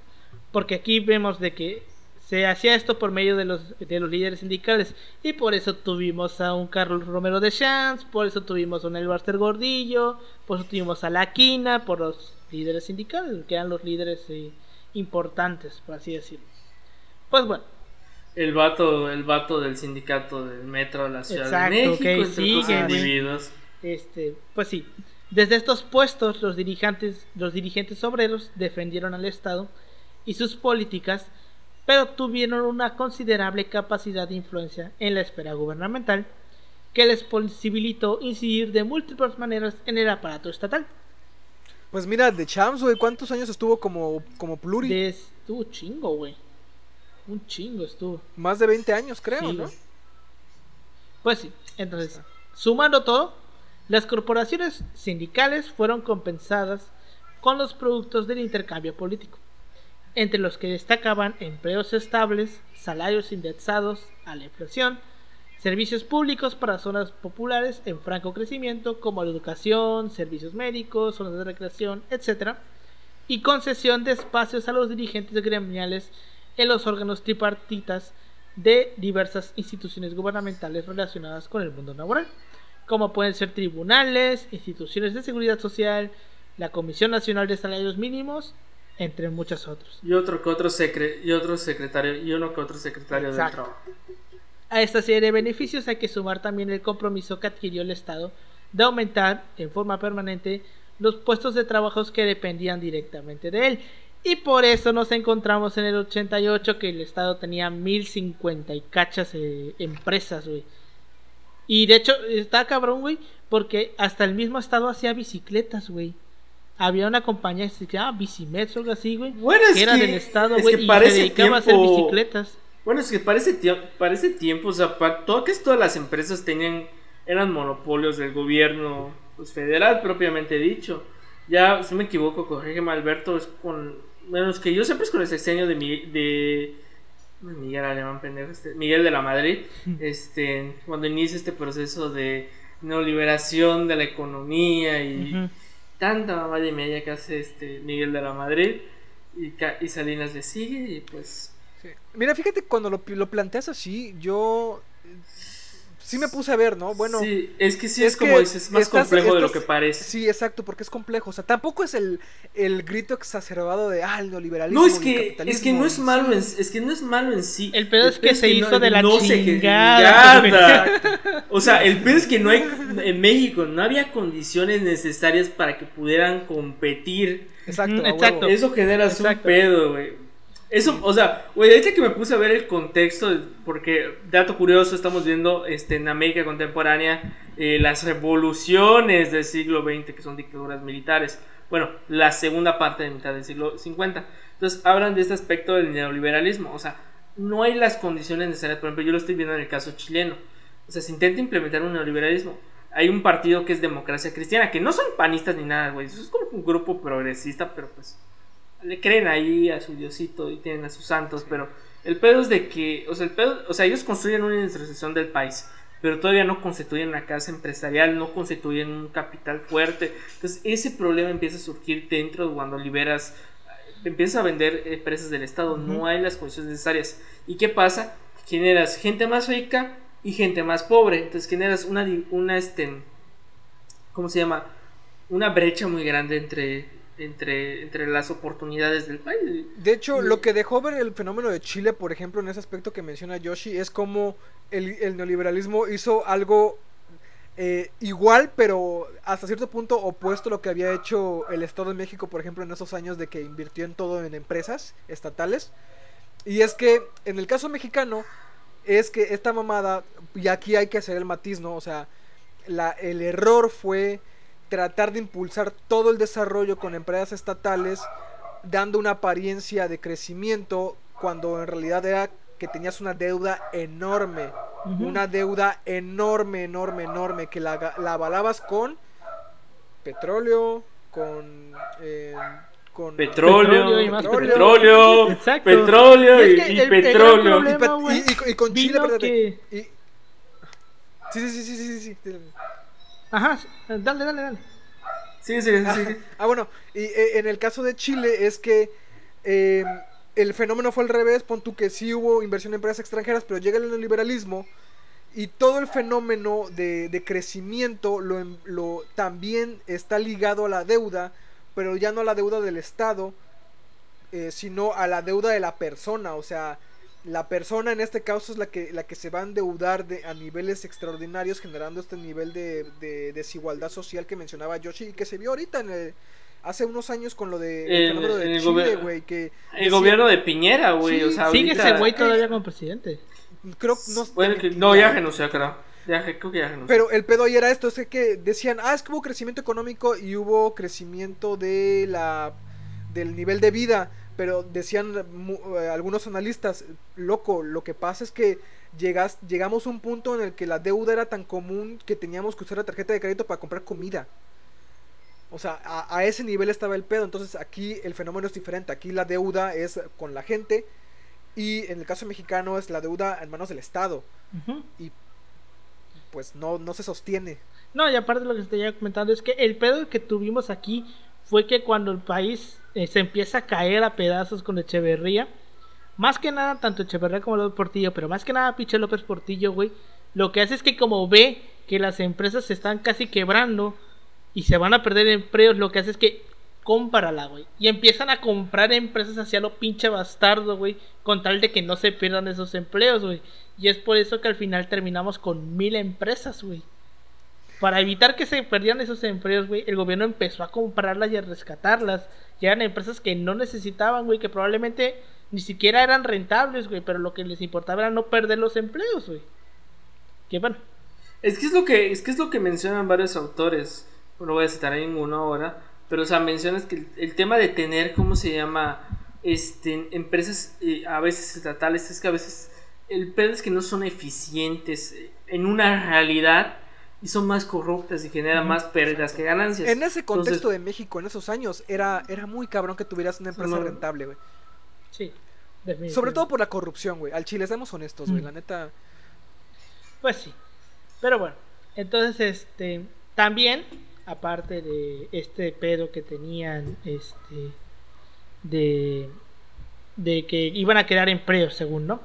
A: Porque aquí vemos de que se hacía esto por medio de los, de los líderes sindicales y por eso tuvimos a un Carlos Romero de Champs, por eso tuvimos a un Elbarster Gordillo, por eso tuvimos a La Quina, por los líderes sindicales, que eran los líderes eh, importantes, por así decirlo. Pues bueno.
C: El vato, el vato del sindicato del metro de la Ciudad
A: Exacto,
C: de México,
A: güey.
C: individuos.
A: Este, pues sí. Desde estos puestos, los dirigentes, los dirigentes obreros defendieron al Estado y sus políticas, pero tuvieron una considerable capacidad de influencia en la esfera gubernamental, que les posibilitó incidir de múltiples maneras en el aparato estatal.
B: Pues mira, de Champs, güey, ¿cuántos años estuvo como, como pluri?
A: De estuvo chingo, güey. Un chingo estuvo.
B: Más de 20 años, creo,
A: Sí,
B: ¿no?
A: güey. Pues sí, entonces, sumando todo, las corporaciones sindicales fueron compensadas con los productos del intercambio político, entre los que destacaban empleos estables, salarios indexados a la inflación, servicios públicos para zonas populares en franco crecimiento como la educación, servicios médicos, zonas de recreación, etc. y concesión de espacios a los dirigentes gremiales en los órganos tripartitas de diversas instituciones gubernamentales relacionadas con el mundo laboral, como pueden ser tribunales, instituciones de seguridad social, la Comisión Nacional de Salarios Mínimos, entre muchos otros.
C: Y otro que otro secre y otro secretario y uno que otro secretario del trabajo.
A: A esta serie de beneficios hay que sumar también el compromiso que adquirió el Estado de aumentar en forma permanente los puestos de trabajos que dependían directamente de él. Y por eso nos encontramos en el 88 que el Estado tenía 1050 y cachas eh, empresas, güey. Y de hecho, está cabrón, güey, porque hasta el mismo Estado hacía bicicletas, güey. Había una compañía que se llamaba Bicimets o algo así, güey.
C: Bueno, es
A: que era
C: que-
A: del Estado,
C: es
A: güey,
C: que
A: y se dedicaba a hacer
C: tiempo-
A: bicicletas.
C: Bueno, es que para ese, tie- para ese tiempo, o sea, para todo, casi todas las empresas tenían, eran monopolios del gobierno pues, federal, propiamente dicho. Ya, si me equivoco, corrígeme Alberto, es con, bueno, es que yo siempre es con el sexenio de, Mi- de Miguel Alemán, pendejo, este, Miguel de la Madrid, este, cuando inicia este proceso de neoliberación de la economía y. tanta mamá de media que hace este Miguel de la Madrid y, y Salinas le sigue y pues.
B: Mira, fíjate, cuando lo, lo planteas así, yo sí me puse a ver, ¿no? Bueno,
C: sí, es que sí
B: es
C: es, como dices, más
B: estás-
C: complejo de lo que parece.
B: sí, exacto, porque es complejo. O sea, tampoco es el, el grito exacerbado de, ah, el neoliberalismo.
C: No, es
B: el
C: que,
B: capitalismo",
C: es que no es malo
B: sí.
C: en, es que no es malo en sí.
A: El pedo es que se hizo
C: no-
A: de la
C: no
A: chingada.
C: O sea, el pedo es que no hay en México no había condiciones necesarias para que pudieran competir.
B: Exacto,
A: Mm, exacto.
C: Eso genera un pedo, güey. Eso, o sea, güey, ahorita que me puse a ver el contexto, porque, dato curioso, estamos viendo este, en América contemporánea eh, las revoluciones del siglo XX, que son dictaduras militares. Bueno, la segunda parte de mitad del siglo 50. Entonces, hablan de este aspecto del neoliberalismo. O sea, no hay las condiciones necesarias. Por ejemplo, yo lo estoy viendo en el caso chileno. O sea, se intenta implementar un neoliberalismo. Hay un partido que es democracia cristiana, que no son panistas ni nada, güey. Eso es como un grupo progresista, pero pues le creen ahí a su diosito y tienen a sus santos, pero el pedo es de que, o sea, el pedo, o sea, ellos construyen una industrialización del país, pero todavía no constituyen una casa empresarial, no constituyen un capital fuerte. Entonces, ese problema empieza a surgir dentro cuando liberas, empiezas a vender empresas del Estado, no hay las condiciones necesarias. ¿Y qué pasa? Generas gente más rica y gente más pobre, entonces generas una, una este, ¿cómo se llama? Una brecha muy grande entre, entre, entre las oportunidades del país.
B: De hecho, lo que dejó ver el fenómeno de Chile, por ejemplo, en ese aspecto que menciona Yoshi, es como el, el neoliberalismo hizo algo eh, igual, pero hasta cierto punto opuesto a lo que había hecho el Estado de México, por ejemplo, en esos años de que invirtió en todo en empresas estatales. Y es que en el caso mexicano, es que esta mamada, y aquí hay que hacer el matiz, ¿no? O sea, la, el error fue tratar de impulsar todo el desarrollo con empresas estatales, dando una apariencia de crecimiento, cuando en realidad era que tenías una deuda enorme, una deuda enorme, enorme, enorme, que la, la avalabas con petróleo, con... eh, con
C: Petróleo,
A: Petróleo y más
C: petróleo,
B: petróleo.
A: Exacto.
C: petróleo
A: Y
C: y,
A: es que
C: y
A: el- el gran
C: petróleo.
B: y,
A: problema-
B: con Chile,
A: que-
B: y- Sí, sí, sí, sí, sí, sí.
A: Ajá, dale, dale, dale.
C: Sí, sí, sí.
B: Ajá. Ah, bueno, y eh, en el caso de Chile es que eh, el fenómeno fue al revés, pon tú que sí hubo inversión en empresas extranjeras, pero llega el neoliberalismo y todo el fenómeno de, de crecimiento lo, em- lo también está ligado a la deuda pero ya no a la deuda del Estado, eh, sino a la deuda de la persona. O sea, la persona en este caso es la que, la que se va a endeudar de, a niveles extraordinarios, generando este nivel de, de desigualdad social que mencionaba Yoshi y que se vio ahorita en el, hace unos años con lo de,
C: El-
B: fenómeno de
C: el
B: Chile, güey, que
C: El gobierno de Piñera, güey.
B: Sí,
C: o sea,
A: Sigue
C: ahorita-
A: ese güey todavía como presidente.
B: creo no,
C: Bueno, que- no, ya renunció, creo. Ya, creo que ya renunció.
B: Pero el pedo ahí era esto, es que decían, ah, es que hubo crecimiento económico y hubo crecimiento de la del nivel de vida, pero decían eh, algunos analistas, loco, lo que pasa es que llegas, llegamos a un punto en el que la deuda era tan común que teníamos que usar la tarjeta de crédito para comprar comida. O sea, a, a ese nivel estaba el pedo. Entonces aquí el fenómeno es diferente. Aquí la deuda es con la gente y en el caso mexicano es la deuda en manos del Estado. Y pues no, no se sostiene.
A: No, y aparte lo que estoy comentando es que el pedo que tuvimos aquí fue que cuando el país se empieza a caer a pedazos con Echeverría, más que nada, tanto Echeverría como López Portillo, pero más que nada Piche López Portillo, güey, lo que hace es que como ve que las empresas se están casi quebrando y se van a perder empleos, lo que hace es que cómprala, güey. Y empiezan a comprar empresas hacia lo pinche bastardo, güey, con tal de que no se pierdan esos empleos, güey. Y es por eso que al final terminamos con mil empresas, güey. Para evitar que se perdieran esos empleos, güey, el gobierno empezó a comprarlas y a rescatarlas. Y eran empresas que no necesitaban, güey, que probablemente ni siquiera eran rentables, güey, pero lo que les importaba era no perder los empleos, güey. Que bueno,
C: Es que es lo que, es que es lo que mencionan varios autores. No voy a citar a ninguno ahora. Pero, o sea, mencionas que el, el tema de tener, ¿cómo se llama? Este, empresas eh, a veces estatales, es que a veces el pedo es que no son eficientes eh, en una realidad y son más corruptas y generan más pérdidas que ganancias.
B: En ese contexto
C: Entonces,
B: de México, en esos años, era, era muy cabrón que tuvieras una empresa
C: No.
B: rentable, güey.
A: sí. definitivamente.
B: Sobre todo por la corrupción, güey. Al chile, seamos honestos, güey.
A: Mm.
B: La neta.
A: Pues sí. Pero bueno, entonces este también aparte de este pedo que tenían este de de que iban a quedar empleos según, ¿no?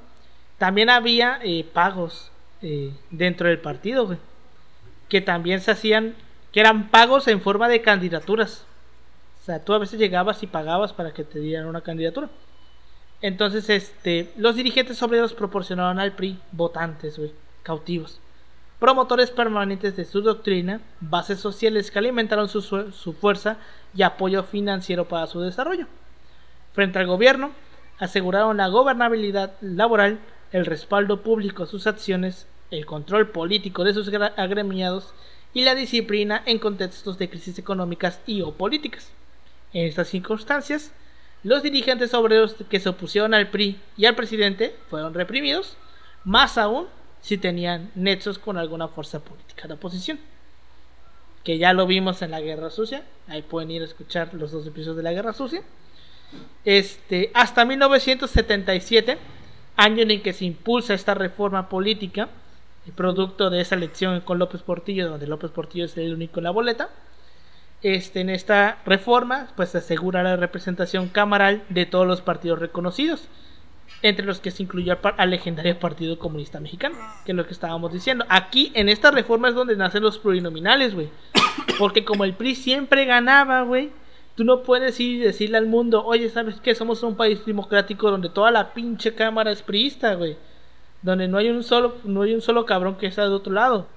A: También había eh, pagos eh, dentro del partido, güey, que también se hacían que eran pagos en forma de candidaturas. O sea, tú a veces llegabas y pagabas para que te dieran una candidatura. Entonces, este, los dirigentes obreros proporcionaron al PRI votantes, güey, cautivos, promotores permanentes de su doctrina, bases sociales que alimentaron su fuerza y apoyo financiero para su desarrollo. Frente al gobierno, aseguraron la gobernabilidad laboral, el respaldo público a sus acciones, el control político de sus agremiados y la disciplina en contextos de crisis económicas y o políticas. En estas circunstancias, los dirigentes obreros que se opusieron al PRI y al presidente fueron reprimidos, más aún si tenían nexos con alguna fuerza política de oposición. Que ya lo vimos en la Guerra Sucia, ahí pueden ir a escuchar los dos episodios de la Guerra Sucia. Este, hasta 1977, año en el que se impulsa esta reforma política, producto de esa elección con López Portillo, donde López Portillo es el único en la boleta. Este, en esta reforma, pues se asegura la representación camaral de todos los partidos reconocidos, entre los que se incluyó al, al legendario Partido Comunista Mexicano, que es lo que estábamos diciendo. Aquí, en esta reforma es donde nacen los plurinominales, güey. Porque como el PRI siempre ganaba, güey, tú no puedes ir y decirle al mundo, oye, ¿sabes qué? Somos un país democrático donde toda la pinche cámara es priista, güey. Donde no hay un solo, no hay un solo cabrón que está de otro lado.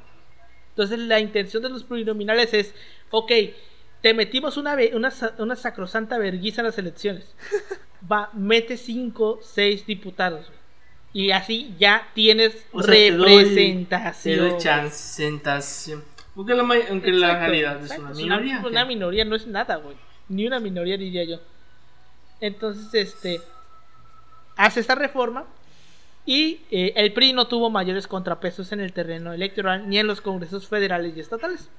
A: Entonces la intención de los plurinominales es, ok, te metimos una, una, una sacrosanta verguiza en las elecciones. Va, mete 5, 6 diputados. Y así ya tienes
C: O sea, te doy-
A: representación.
C: Te doy chancentación. Aunque la, aunque la
A: Exacto,
C: realidad es una minoría.
A: Una, una minoría no es nada, güey. Ni una minoría diría yo. Entonces, este. Hace esta reforma. Y eh, el PRI no tuvo mayores contrapesos en el terreno electoral ni en los congresos federales y estatales.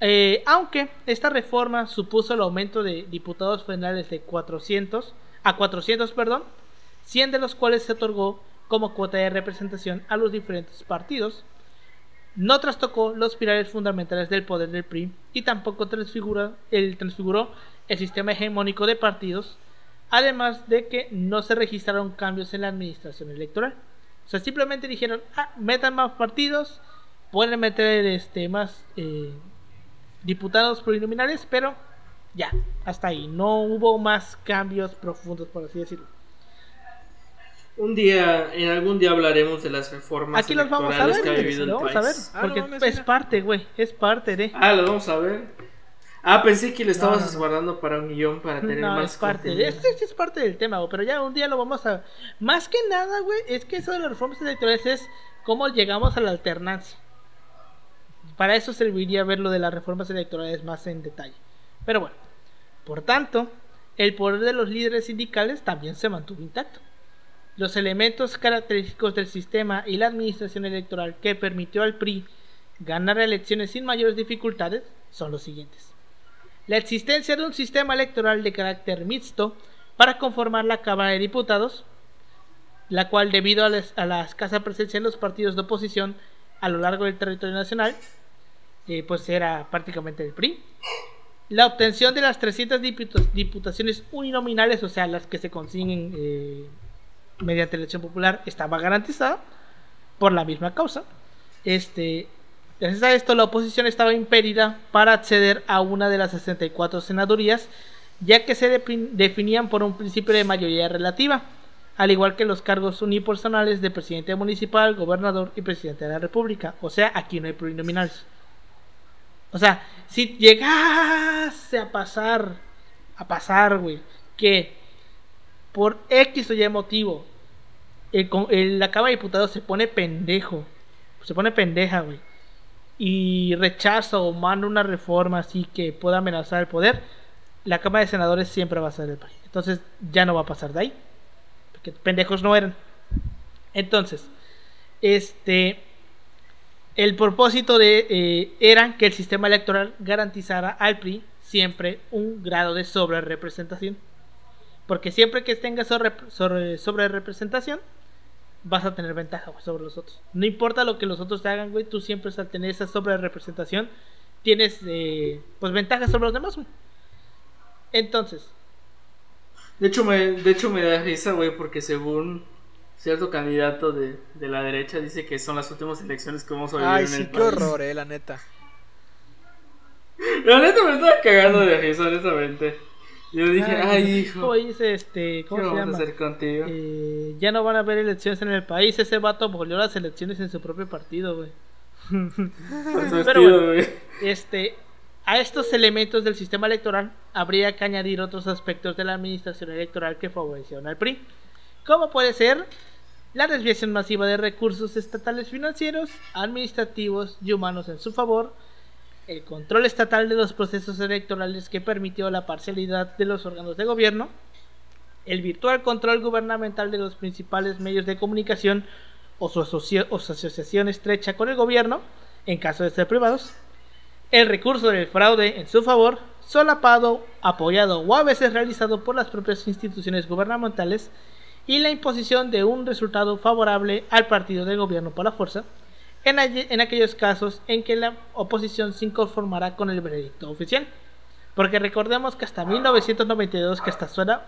A: Eh, aunque esta reforma supuso el aumento de diputados federales de 400 a 400, perdón, 100 de los cuales se otorgó como cuota de representación a los diferentes partidos, no trastocó los pilares fundamentales del poder del PRI y tampoco transfiguró el sistema hegemónico de partidos, además de que no se registraron cambios en la administración electoral. O sea, simplemente dijeron, ah, metan más partidos, pueden meter este, más eh, diputados plurinominales, pero Ya, hasta ahí. No hubo más cambios profundos, por así decirlo.
C: Un día, en algún día hablaremos de las reformas
A: Aquí los vamos a ver,
C: que ha vivido el
A: lo vamos a ver,
C: país.
B: Ah,
A: porque
B: no
A: es parte, güey, es parte de...
C: Ah, lo vamos a ver. Ah, pensé que lo estabas
A: No,
C: guardando para un guion para tener
A: No,
C: más
A: es parte,
C: contenido.
A: este es parte del tema, güey, pero ya un día lo vamos a... Más que nada, güey, es que eso de las reformas electorales es cómo llegamos a la alternancia. Para eso serviría ver lo de las reformas electorales más en detalle. Pero bueno, por tanto, el poder de los líderes sindicales también se mantuvo intacto. Los elementos característicos del sistema y la administración electoral que permitió al PRI ganar elecciones sin mayores dificultades son los siguientes. La existencia de un sistema electoral de carácter mixto para conformar la Cámara de Diputados, la cual debido a, a la escasa presencia en los partidos de oposición a lo largo del territorio nacional, eh, pues era prácticamente el PRI. La obtención de las 300 diputa- diputaciones uninominales, o sea, las que se consiguen eh, mediante elección popular, estaba garantizada por la misma causa. Este, gracias a esto, la oposición estaba impedida para acceder a una de las 64 senadurías, ya que se definían por un principio de mayoría relativa, al igual que los cargos unipersonales de presidente municipal, gobernador y presidente de la república. O sea, aquí no hay plurinominales. O sea, si llegase a pasar, a pasar, güey, que por X o Y motivo el, el- la Cámara de Diputados se pone pendejo, se pone pendeja, güey, y rechaza o manda una reforma así que pueda amenazar el poder, la Cámara de Senadores siempre va a ser del PRI. Entonces ya no va a pasar de ahí, porque pendejos no eran. Entonces, este, el propósito de eh, era que el sistema electoral garantizara al PRI siempre un grado de sobrerepresentación. Porque siempre que tengas sobre, sobre, sobre vas a tener ventaja güey, sobre los otros. No importa lo que los otros te hagan, güey, tú siempre al tener esa sobre representación, tienes eh, pues ventaja sobre los demás, güey. Entonces,
C: De hecho, me, de hecho me da risa, güey, porque según cierto candidato de, de la derecha dice que son las últimas elecciones que vamos a vivir
B: Ay,
C: en
B: sí,
C: el
B: qué
C: país.
B: horror, eh, la neta.
C: La neta me estaba cagando de risa, honestamente. Yo dije, ay, hijo,
A: ¿cómo dice este?
C: ¿qué
A: ¿Cómo se
C: vamos a
A: llama?
C: hacer contigo?
A: Eh, ya no van a haber elecciones en el país. Ese vato volvió las elecciones en su propio partido, güey. Pero
C: vestido,
A: bueno. Este, a estos elementos del sistema electoral habría que añadir otros aspectos de la administración electoral que favorecieron al PRI, como puede ser la desviación masiva de recursos estatales financieros, administrativos y humanos en su favor, el control estatal de los procesos electorales que permitió la parcialidad de los órganos de gobierno, el virtual control gubernamental de los principales medios de comunicación o su, asociación estrecha con el gobierno, en caso de ser privados, el recurso del fraude en su favor, solapado, apoyado o a veces realizado por las propias instituciones gubernamentales, y la imposición de un resultado favorable al partido de gobierno por la fuerza, en, en aquellos casos en que la oposición se inconformará con el veredicto oficial. Porque recordemos que hasta 1992, que hasta suena,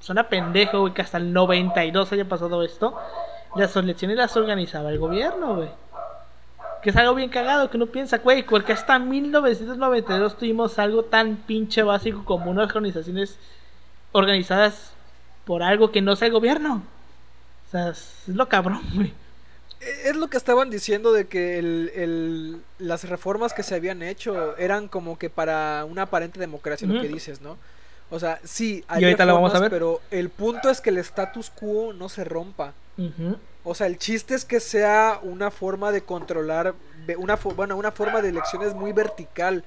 A: suena pendejo, güey, que hasta el 92 haya pasado esto, las elecciones las organizaba el gobierno, güey. Que es algo bien cagado, que uno piensa, güey, porque hasta 1992 tuvimos algo tan pinche básico como unas organizaciones organizadas por algo que no sea el gobierno. O sea, es lo cabrón, güey.
B: Eh, Es lo que estaban diciendo de que el, el- las reformas que se habían hecho eran como que para una aparente democracia, lo que dices, ¿no? O sea, sí, hay
A: Y ahorita lo vamos a
B: reformas,
A: ver.
B: pero el punto es que el status quo no se rompa. O sea, el chiste es que sea una forma de controlar, una, bueno, una forma de elecciones muy vertical.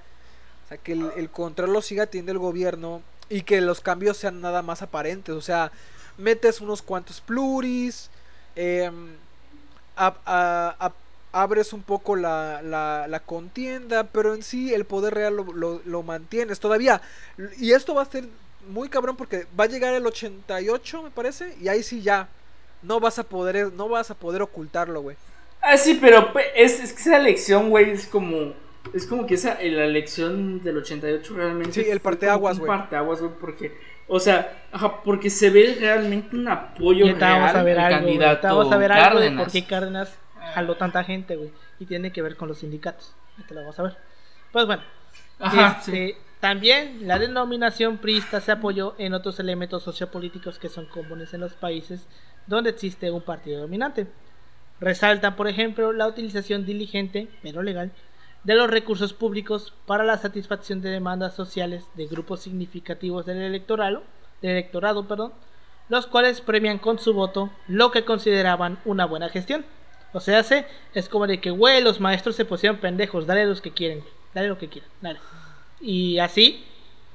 B: O sea, que el, el control lo siga teniendo el gobierno y que los cambios sean nada más aparentes. O sea, metes unos cuantos pluris, em, ab- a- ab- abres un poco la, la- la contienda, pero en sí el poder real lo, lo- lo mantienes todavía. Y esto va a ser muy cabrón porque va a llegar el 88, me parece, y ahí sí ya. No vas a poder, no vas a poder ocultarlo, güey.
C: Ah, sí, pero pe- es, es que esa elección, güey, es como. Es como que esa, la elección del 88 realmente.
B: Sí, el parteaguas, güey.
C: Parteaguas, güey, porque. O sea, ajá, porque se ve realmente un apoyo
A: ahorita vamos
C: real
A: a ver
C: al
A: algo,
C: candidato
A: vamos a ver algo de por qué Cárdenas jaló tanta gente, güey. Y tiene que ver con los sindicatos. Ahorita lo vamos a ver. Pues bueno,
C: Ajá,
A: este,
C: sí.
A: También la denominación priista se apoyó en otros elementos sociopolíticos que son comunes en los países donde existe un partido dominante. Resaltan, por ejemplo, la utilización diligente, pero legal, de los recursos públicos para la satisfacción de demandas sociales de grupos significativos del electorado, del electorado perdón, los cuales premian con su voto lo que consideraban una buena gestión. O sea, es como de que, güey, los maestros se pusieron pendejos, dale los que quieren, dale lo que quieran, dale. Y así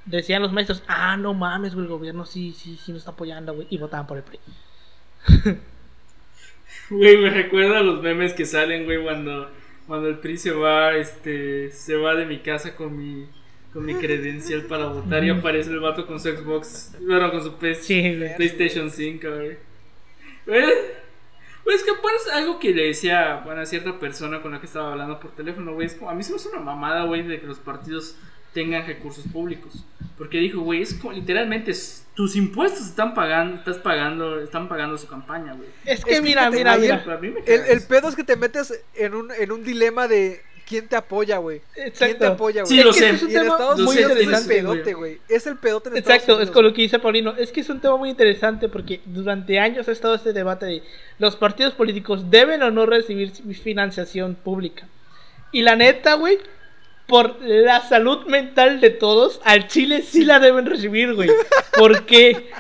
A: decían los maestros, ah, no mames, güey, el gobierno sí, sí, sí nos está apoyando, güey, y votaban por el PRI.
C: Güey, me recuerda a los memes que salen, güey, cuando, cuando el PRI se va, este, se va de mi casa con mi, con mi credencial para votar y aparece el vato con su Xbox, bueno, con su PlayStation 5, güey. Pues que pues algo que le decía bueno, a cierta persona con la que estaba hablando por teléfono, güey. Es como, a mí se me hace una mamada, güey, de que los partidos tengan recursos públicos. Porque dijo, güey, es como literalmente tus impuestos están pagando, estás pagando, están pagando su campaña, güey.
A: Es que mira, mira, mira.
B: El, el, pedo es que te metes en un, en un dilema de quién te apoya, güey. ¿Quién te apoya, güey?
C: Sí, lo sé.
A: Es un tema muy interesante,
B: es el pedote, güey. Es el pedote en
A: Exacto, es con lo que dice Paulino. Es que es un tema muy interesante porque durante años ha estado este debate de los partidos políticos deben o no recibir financiación pública. Y la neta, güey, por la salud mental de todos, al Chile sí la deben recibir, güey. ¿Por qué?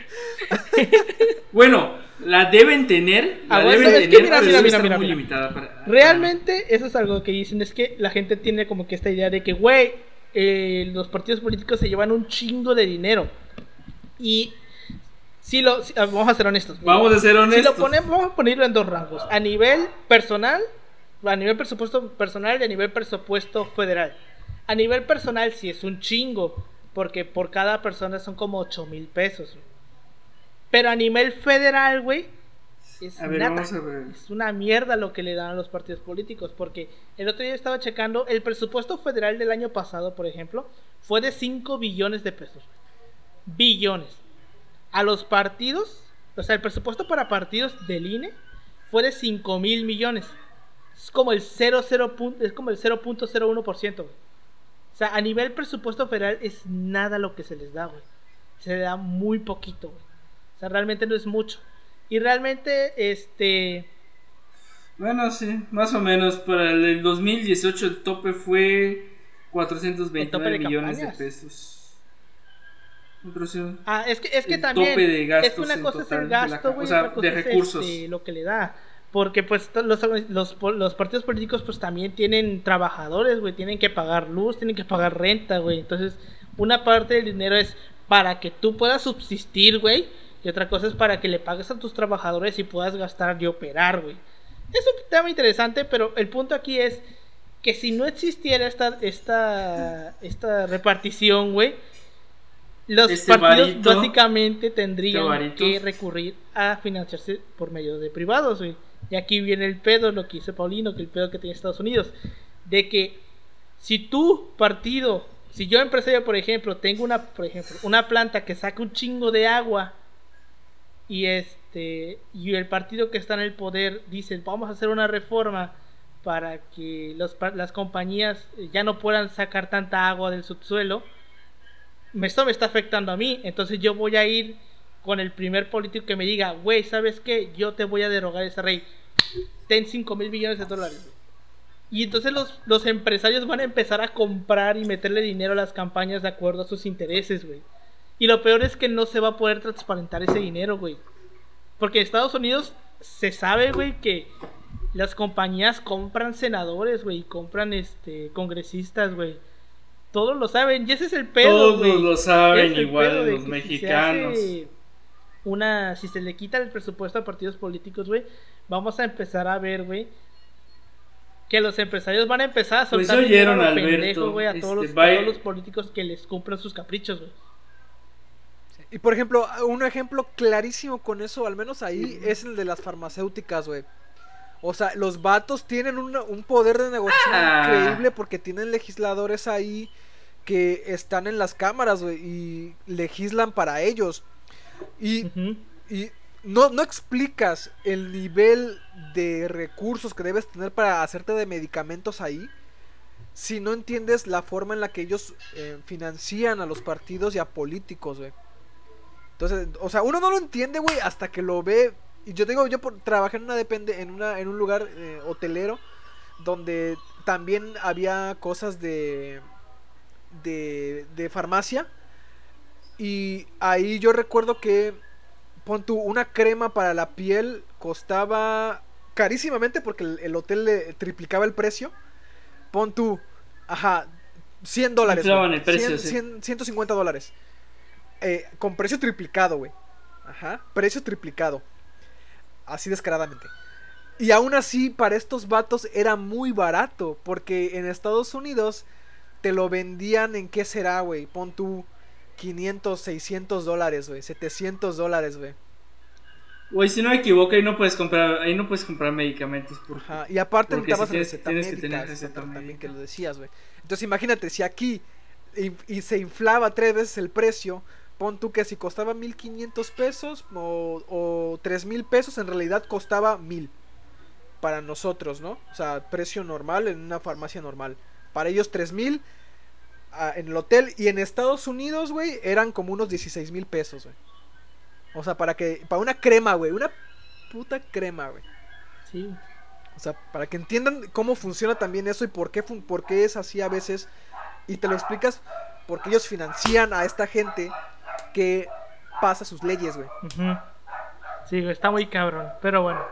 C: bueno, la deben tener, la deben tener, mira, mira, mira, muy limitada.
A: Realmente, eso es algo que dicen, es que la gente tiene como que esta idea de que, güey, eh, los partidos políticos se llevan un chingo de dinero. Y si lo, ah, vamos a ser honestos.
C: Vamos a ser honestos.
A: Si lo ponemos, vamos a ponerlo en dos rangos. A nivel personal, a nivel presupuesto personal y a nivel presupuesto federal. A nivel personal sí es un chingo, porque por cada persona son como 8 mil pesos. Pero a nivel federal, güey, es, es una mierda lo que le dan a los partidos políticos, porque el otro día estaba checando, el presupuesto federal del año pasado, por ejemplo, fue de 5 billones de pesos. Billones. A los partidos, o sea, el presupuesto para partidos del INE fue de 5 mil millones. Es como el 0, es como el 0.01%. Sea, a nivel presupuesto federal es nada lo que se les da, güey. Se le da muy poquito, güey. O sea, realmente no es mucho. Y realmente, este...
C: Bueno, sí, más o menos. Para el 2018 el tope fue 429 millones de pesos.
A: Ah, es que, es que también es una cosa es el gasto, güey, o sea, de recursos. Es, este, lo que le da. Porque pues los, los, los, partidos políticos pues también tienen trabajadores, güey, tienen que pagar luz, tienen que pagar renta, güey. Entonces, una parte del dinero es para que tú puedas subsistir, güey. Y otra cosa es para que le pagues a tus trabajadores y puedas gastar y operar, güey. Es un tema interesante, pero el punto aquí es que si no existiera esta, esta, esta repartición, güey, los este partidos básicamente tendrían este que recurrir a financiarse por medio de privados, güey. Y aquí viene el pedo, lo que dice Paulino, que el pedo que tiene Estados Unidos. De que si tu partido, si yo empresario, por ejemplo, tengo una, por ejemplo, una planta que saca un chingo de agua y este y el partido que está en el poder dice vamos a hacer una reforma para que los, las compañías ya no puedan sacar tanta agua del subsuelo, esto me está afectando a mí, entonces yo voy a ir con el primer político que me diga, güey, ¿sabes qué? Yo te voy a derogar ese rey ten 5 mil millones de dólares. Y entonces los, los, empresarios van a empezar a comprar y meterle dinero a las campañas de acuerdo a sus intereses, güey. Y lo peor es que no se va a poder transparentar ese dinero, güey. Porque en Estados Unidos se sabe, güey, que las compañías compran senadores, güey, compran este congresistas, güey. Todos lo saben, y ese es el pedo,
C: Todos lo saben, igual los mexicanos
A: una, si se le quita el presupuesto a partidos políticos, güey, vamos a empezar a ver, güey, que los empresarios van a empezar a
C: pues soltar pues oyeron, a,
A: pendejo, güey, a, todos los, este, todos los políticos que les cumplan sus caprichos, güey.
B: Y por ejemplo, un ejemplo clarísimo con eso, al menos ahí, es el de las farmacéuticas, güey. O sea, los vatos tienen un poder de negociación ah. increíble porque tienen legisladores ahí que están en las cámaras, güey, y legislan para ellos. Y, y no, no explicas el nivel de recursos que debes tener para hacerte de medicamentos ahí si no entiendes la forma en la que ellos eh, financian a los partidos y a políticos, güey. Entonces, o sea, uno no lo entiende, güey, hasta que lo ve. Y yo digo, yo por, trabajé en una depende, en una, en un lugar eh, hotelero donde también había cosas de, de, de farmacia. Y ahí yo recuerdo que, pon tú, una crema para la piel costaba carísimamente porque el, hotel le triplicaba el precio. Pon tú, ajá, 100 dólares.
C: el precio,
B: 150 dólares. Eh, con precio triplicado, güey. Ajá, precio triplicado. Así descaradamente. Y aún así, para estos vatos era muy barato. Porque en Estados Unidos te lo vendían en qué será, güey. Pon tú 500, 600 dólares, güey. 700 dólares, güey.
C: Güey, si no me equivoco, ahí no puedes comprar, ahí no puedes comprar medicamentos.
B: Ajá, y aparte necesitabas receta tienes que tener receta también que lo decías, güey. Entonces imagínate, si aquí y, se inflaba tres veces el precio, pon tú que si costaba 1500 pesos o, o 3000 pesos, en realidad costaba 1000 para nosotros, ¿no? O sea, precio normal en una farmacia normal. Para ellos 3000 en el hotel y en Estados Unidos, güey, eran como unos 16 mil pesos, güey. O sea, para que. Para una crema, güey. Una puta crema, güey.
A: Sí.
B: O sea, para que entiendan cómo funciona también eso y por qué, por qué es así a veces. Y te lo explicas porque ellos financian a esta gente que pasa sus leyes, güey.
A: Sí, está muy cabrón. Pero bueno.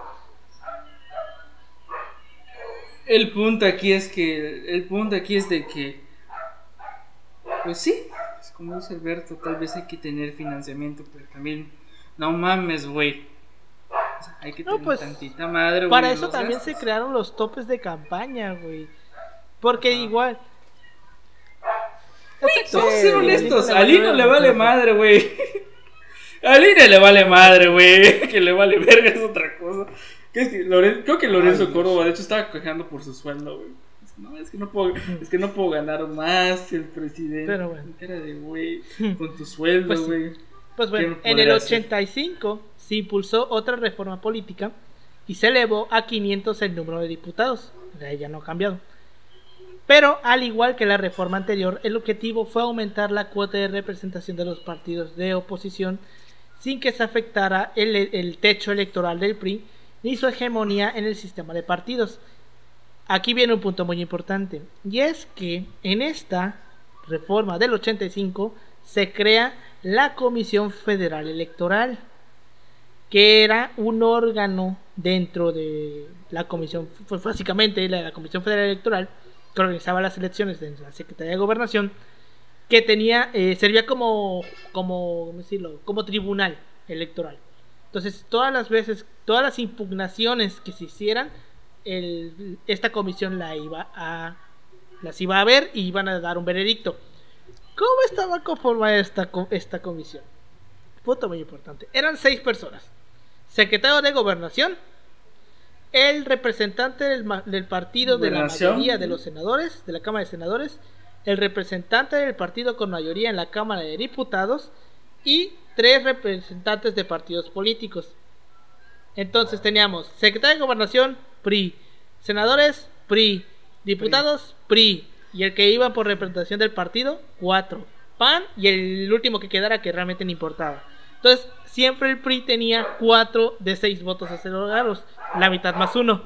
C: El punto aquí es que. El punto aquí es de que. Pues sí, como dice Alberto, tal vez hay que tener financiamiento, pero también no mames, güey. hay que tener pues, tantita madre, güey.
A: Para eso también se crearon los topes de campaña, güey. Porque igual.
C: Güey, vamos a ser honestos. A Lino le vale madre, güey. A Lino le vale madre, güey. Que le vale verga es otra cosa. Creo que Lorenzo Córdoba, de hecho, estaba quejando por su sueldo, güey. No, es que no puedo, es que no puedo ganar más el presidente. Pero bueno. Cara de güey, con tu sueldo, pues güey.
A: Pues bueno, en el 85 se impulsó otra reforma política y se elevó a 500 el número de diputados. De ya no ha cambiado. Pero al igual que la reforma anterior, el objetivo fue aumentar la cuota de representación de los partidos de oposición sin que se afectara el, el techo electoral del PRI ni su hegemonía en el sistema de partidos. Aquí viene un punto muy importante, y es que en esta reforma del 85 se crea la Comisión Federal Electoral, que era un órgano dentro de la Comisión, básicamente la, Comisión Federal Electoral, que organizaba las elecciones de la Secretaría de Gobernación, que tenía, eh, servía como, como, decirlo? como tribunal electoral. Entonces, todas las veces, todas las impugnaciones que se hicieran, el, esta comisión la iba a, las iba a ver y iban a dar un veredicto. ¿Cómo estaba conformada esta, esta comisión? Punto muy importante. Eran seis personas. Secretario de Gobernación, el representante del, partido de la mayoría de los senadores, de la Cámara de Senadores, el representante del partido con mayoría en la Cámara de Diputados y tres representantes de partidos políticos. Entonces teníamos secretario de Gobernación, PRI, senadores, PRI, diputados, PRI y el que iba por representación del partido, cuatro. PAN y el último que quedara que realmente no importaba. Entonces, siempre el PRI tenía cuatro de seis votos asegurados, la mitad más uno.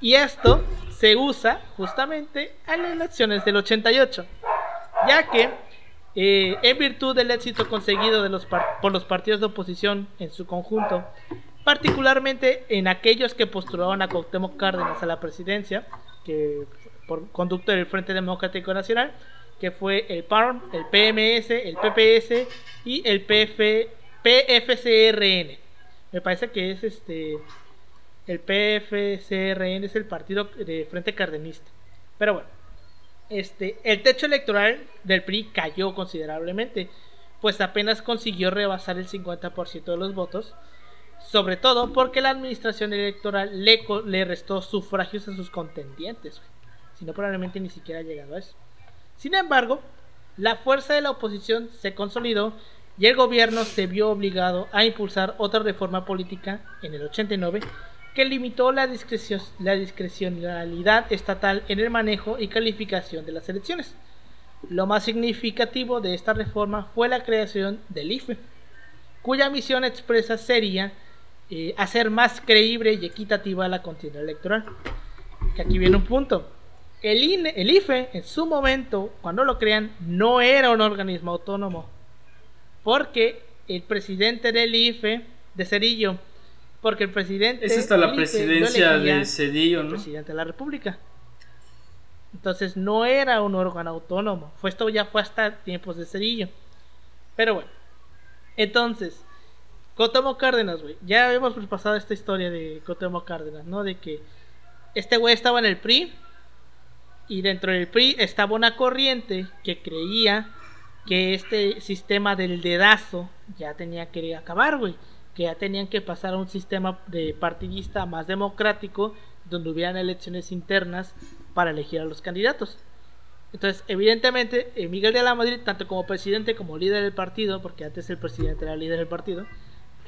A: Y esto se usa justamente en las elecciones del 88, ya que eh, en virtud del éxito conseguido de los por los partidos de oposición en su conjunto, particularmente en aquellos que postulaban a Cuauhtémoc Cárdenas a la presidencia, que por conducto del Frente Democrático Nacional, que fue el PARM, el PMS, el PPS y el PF, PFCRN. Me parece que es este el PFCRN es el partido de Frente Cardenista. Pero bueno, este el techo electoral del PRI cayó considerablemente, pues apenas consiguió rebasar el 50% de los votos, sobre todo porque la administración electoral le, le restó sufragios a sus contendientes sino probablemente ni siquiera ha llegado a eso. Sin embargo, la fuerza de la oposición se consolidó y el gobierno se vio obligado a impulsar otra reforma política en el 89 que limitó la, la discrecionalidad estatal en el manejo y calificación de las elecciones. Lo más significativo de esta reforma fue la creación del IFE, cuya misión expresa sería eh, hacer más creíble y equitativa la contienda electoral. Que aquí viene un punto. El, INE, el IFE, en su momento, cuando lo crean, no era un organismo autónomo. Porque el presidente del IFE, de Cerillo, porque el presidente.
C: Es hasta la presidencia de Cedillo, ¿no?
A: presidente de la República. Entonces no era un órgano autónomo. Fue esto ya fue hasta tiempos de Cedillo. Pero bueno. Entonces, Cotomo Cárdenas, güey. Ya hemos pasado esta historia de Cotomo Cárdenas, ¿no? De que este güey estaba en el PRI. Y dentro del PRI estaba una corriente que creía que este sistema del dedazo ya tenía que acabar, güey que ya tenían que pasar a un sistema de partidista más democrático, donde hubieran elecciones internas para elegir a los candidatos. Entonces, evidentemente, eh, Miguel de la Madrid, tanto como presidente como líder del partido, porque antes el presidente era líder del partido,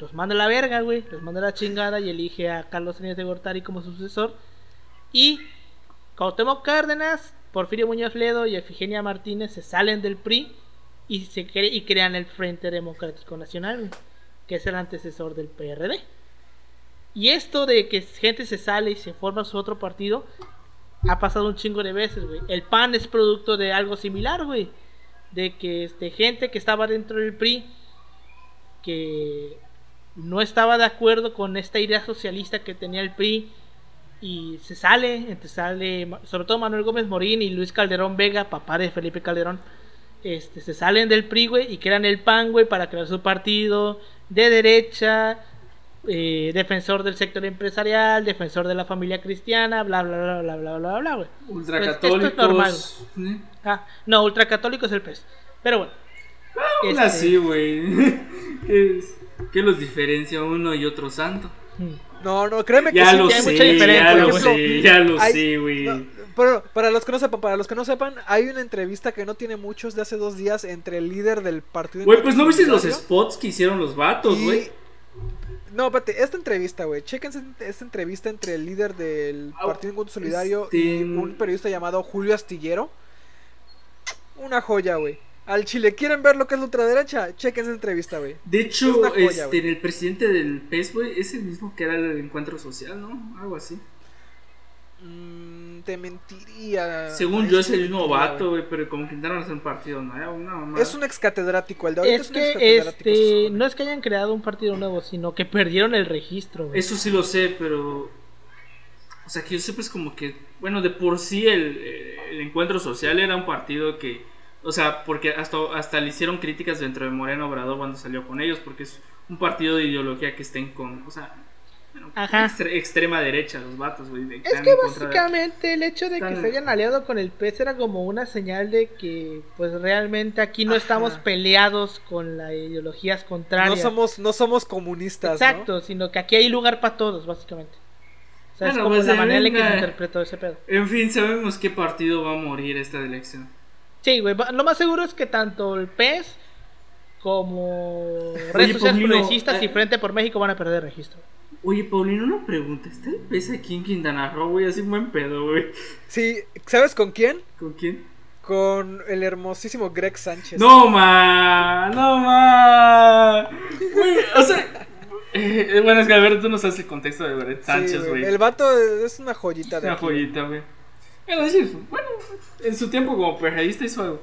A: los manda a la verga, güey, los manda a la chingada y elige a Carlos Sánchez de Gortari como sucesor. Y Cuauhtémoc Cárdenas, Porfirio Muñoz Ledo y Efigenia Martínez se salen del PRI y, se crean el Frente Democrático Nacional que es el antecesor del PRD. Y esto de que gente se sale y se forma su otro partido, ha pasado un chingo de veces, güey. El PAN es producto de algo similar, güey. De que este, gente que estaba dentro del PRI, que no estaba de acuerdo con esta idea socialista que tenía el PRI, y se sale, entonces sale, sobre todo Manuel Gómez Morín y Luis Calderón Vega, papá de Felipe Calderón, este, se salen del PRI, güey, y crean el PAN, güey, para crear su partido de derecha, eh, defensor del sector empresarial, defensor de la familia cristiana, bla, bla, bla, bla, bla, bla, bla, güey.
C: Ultracatólicos.
A: Pues, ¿eh? Ah, no, ultracatólico es el pez. Pero bueno.
C: Aún este... así, güey. ¿Qué, los diferencia uno y otro santo?
B: Hmm. No, no, créeme que
C: ya
B: sí,
C: lo
B: que hay
C: sé,
B: mucha diferencia.
C: Ya lo sé, ya lo sé, güey.
B: Pero para los que no sepan, para los que no sepan, hay una entrevista que no tiene muchos de hace dos días entre el líder del partido.
C: Güey, pues no viste los spots que hicieron los vatos, güey.
B: No, espérate, esta entrevista, güey. Chequense esta entrevista entre el líder del Partido Encuentro Solidario y
C: este,
B: un periodista llamado Julio Astillero. Una joya, güey. Al Chile, ¿quieren ver lo que es la ultraderecha? Chequen esa entrevista, güey.
C: De hecho, joya, este, el presidente del PES, güey, es el mismo que era el encuentro social, ¿no? Algo así.
B: Mmm, te mentiría.
C: Según yo es el mismo vato, güey, pero como que intentaron hacer un partido nuevo. No,
B: es un ex catedrático, el de ahorita
A: es, es que este, no es que hayan creado un partido nuevo, sino que perdieron el registro. Güey.
C: Eso sí lo sé, pero. O sea, que yo siempre es como que. Bueno, de por sí el, el encuentro social era un partido que. O sea, porque hasta, hasta le hicieron críticas dentro de Moreno Obrador cuando salió con ellos, porque es un partido de ideología que estén con. O sea, Ajá. extrema derecha, los vatos, güey.
A: Es que básicamente el hecho de que se hayan aliado con el PES era como una señal de que, pues realmente aquí no estamos peleados con las ideologías contrarias.
B: No somos, no somos comunistas.
A: Exacto, sino que aquí hay lugar para todos, básicamente. O sea, es como pues, la manera en que se interpretó ese pedo.
C: En fin, sabemos qué partido va a morir esta elección.
A: Sí, güey. Lo más seguro es que tanto el PES como redes sociales progresistas y eh, Frente por México van a perder registro.
C: Oye, Paulino, una pregunta. ¿Está el pez aquí en Quintana Roo, güey? Así un buen pedo, güey.
B: Sí, ¿sabes con quién?
C: ¿Con quién?
B: Con el hermosísimo Greg Sánchez.
C: No, ma, no, ma. o sea, eh, bueno, es que a ver, tú no sabes el contexto de Greg Sánchez, güey.
B: el vato es una joyita
C: de Una joyita, güey. Bueno, bueno, en su tiempo como periodista hizo algo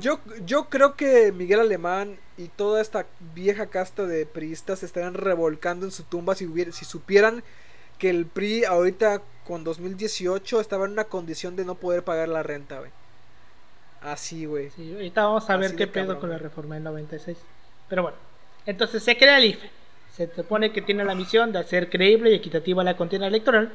B: yo, yo creo que Miguel Alemán y toda esta vieja casta de priistas se estarían revolcando en su tumba si, si supieran que el PRI ahorita con 2018 estaba en una condición de no poder pagar la renta, güey. Así, güey.
A: Sí, ahorita vamos a ver qué pedo con la reforma del 96. Pero bueno, entonces se crea el IFE. Se supone que tiene la misión de hacer creíble y equitativa la contienda electoral.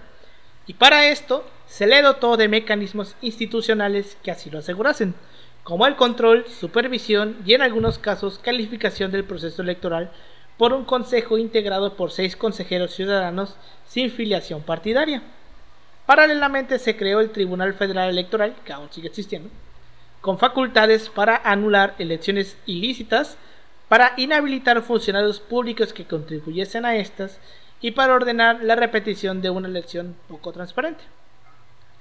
A: Y para esto se le dotó de mecanismos institucionales que así lo asegurasen como el control, supervisión y en algunos casos calificación del proceso electoral por un consejo integrado por seis consejeros ciudadanos sin filiación partidaria. Paralelamente se creó el Tribunal Federal Electoral, que aún sigue existiendo, con facultades para anular elecciones ilícitas, para inhabilitar funcionarios públicos que contribuyesen a estas y para ordenar la repetición de una elección poco transparente.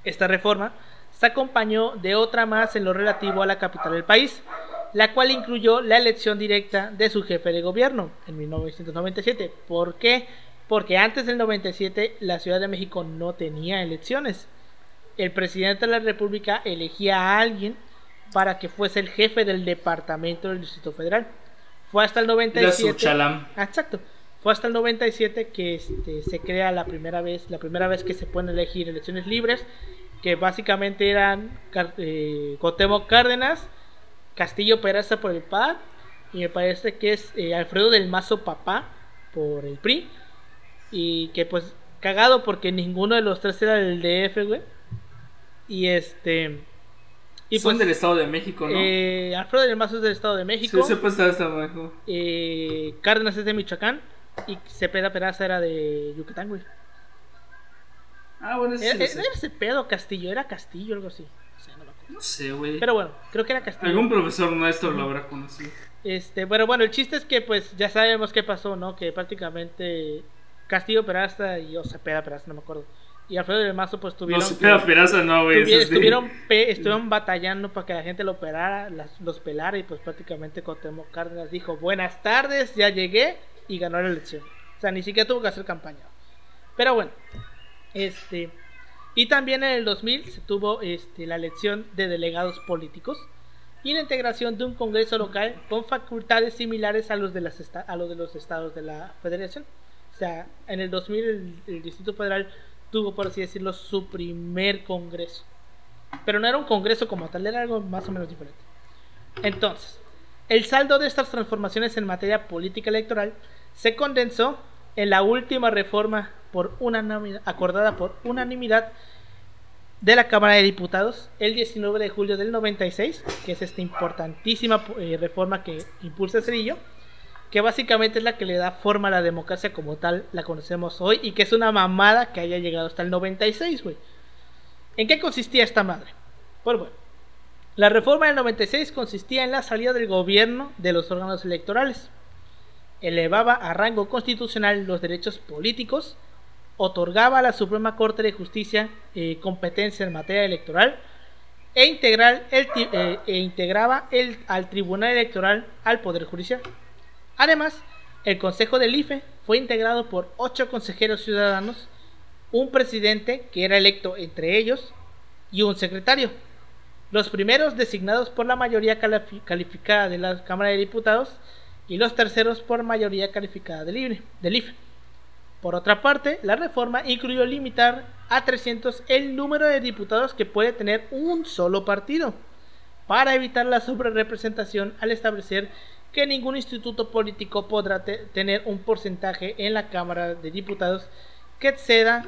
A: Esta reforma se acompañó de otra más en lo relativo a la capital del país, la cual incluyó la elección directa de su jefe de gobierno en 1997. ¿Por qué? Porque antes del 97 la Ciudad de México no tenía elecciones. El presidente de la República elegía a alguien para que fuese el jefe del departamento del Distrito Federal. Fue hasta el 97.
C: chalam.
A: Ah, exacto. Fue hasta el 97 que este, se crea la primera vez, la primera vez que se pueden elegir elecciones libres, que básicamente eran eh, Cárdenas, Castillo Peraza por el PAN y me parece que es eh, Alfredo del Mazo Papá por el PRI y que pues cagado porque ninguno de los tres era del DF, güey. Y este y
C: Son
A: pues
C: del Estado de México, ¿no?
A: eh, Alfredo del Mazo es del Estado de México.
C: sí, se puede estar hasta abajo.
A: Eh, Cárdenas es de Michoacán y Cepeda Peraza era de Yucatán, güey.
C: Ah, bueno, eso sí
A: Era, era
C: sé.
A: ese pedo Castillo, era Castillo, algo así. O sea, no.
C: No sé, güey.
A: Pero bueno, creo que era Castillo.
C: Algún profesor nuestro lo habrá conocido.
A: Este, pero bueno, el chiste es que pues ya sabemos qué pasó, ¿no? Que prácticamente Castillo Peraza y o Cepeda Peraza, no me acuerdo. Y Alfredo del Mazo pues
C: No,
A: tuvieron que-
C: pega peraza, no, güey.
A: tuvi-
C: de-
A: estuvieron, pe- estuvieron batallando para que la gente lo operara, las- los pelara y pues prácticamente Cuauhtémoc Cárdenas dijo, buenas tardes, ya llegué y ganó la elección. O sea, ni siquiera tuvo que hacer campaña. Pero bueno, este... Y también en el 2000 se tuvo este, la elección de delegados políticos y la integración de un congreso local con facultades similares a los de, las a los, de los estados de la federación. O sea, en el 2000 el, el Distrito Federal tuvo, por así decirlo, su primer congreso. Pero no era un congreso como tal, era algo más o menos diferente. Entonces, el saldo de estas transformaciones en materia política electoral se condensó en la última reforma por acordada por unanimidad de la Cámara de Diputados el 19 de julio del 96, que es esta importantísima eh, reforma que impulsa Cedillo, que básicamente es la que le da forma a la democracia como tal la conocemos hoy y que es una mamada que haya llegado hasta el 96, güey. ¿En qué consistía esta madre? Pues bueno, la reforma del 96 consistía en la salida del gobierno de los órganos electorales. Elevaba a rango constitucional los derechos políticos, otorgaba a la Suprema Corte de Justicia eh, competencia en materia electoral e, eh, e integraba al Tribunal Electoral al Poder Judicial. Además, el Consejo del IFE fue integrado por ocho consejeros ciudadanos, un presidente que era electo entre ellos y un secretario. Los primeros designados por la mayoría califi- calificada de la Cámara de Diputados y los terceros por mayoría calificada del, IFE- del IFE. Por otra parte, la reforma incluyó limitar a 300 el número de diputados que puede tener un solo partido, para evitar la sobrerepresentación al establecer que ningún instituto político podrá te- tener un porcentaje en la Cámara de Diputados que exceda,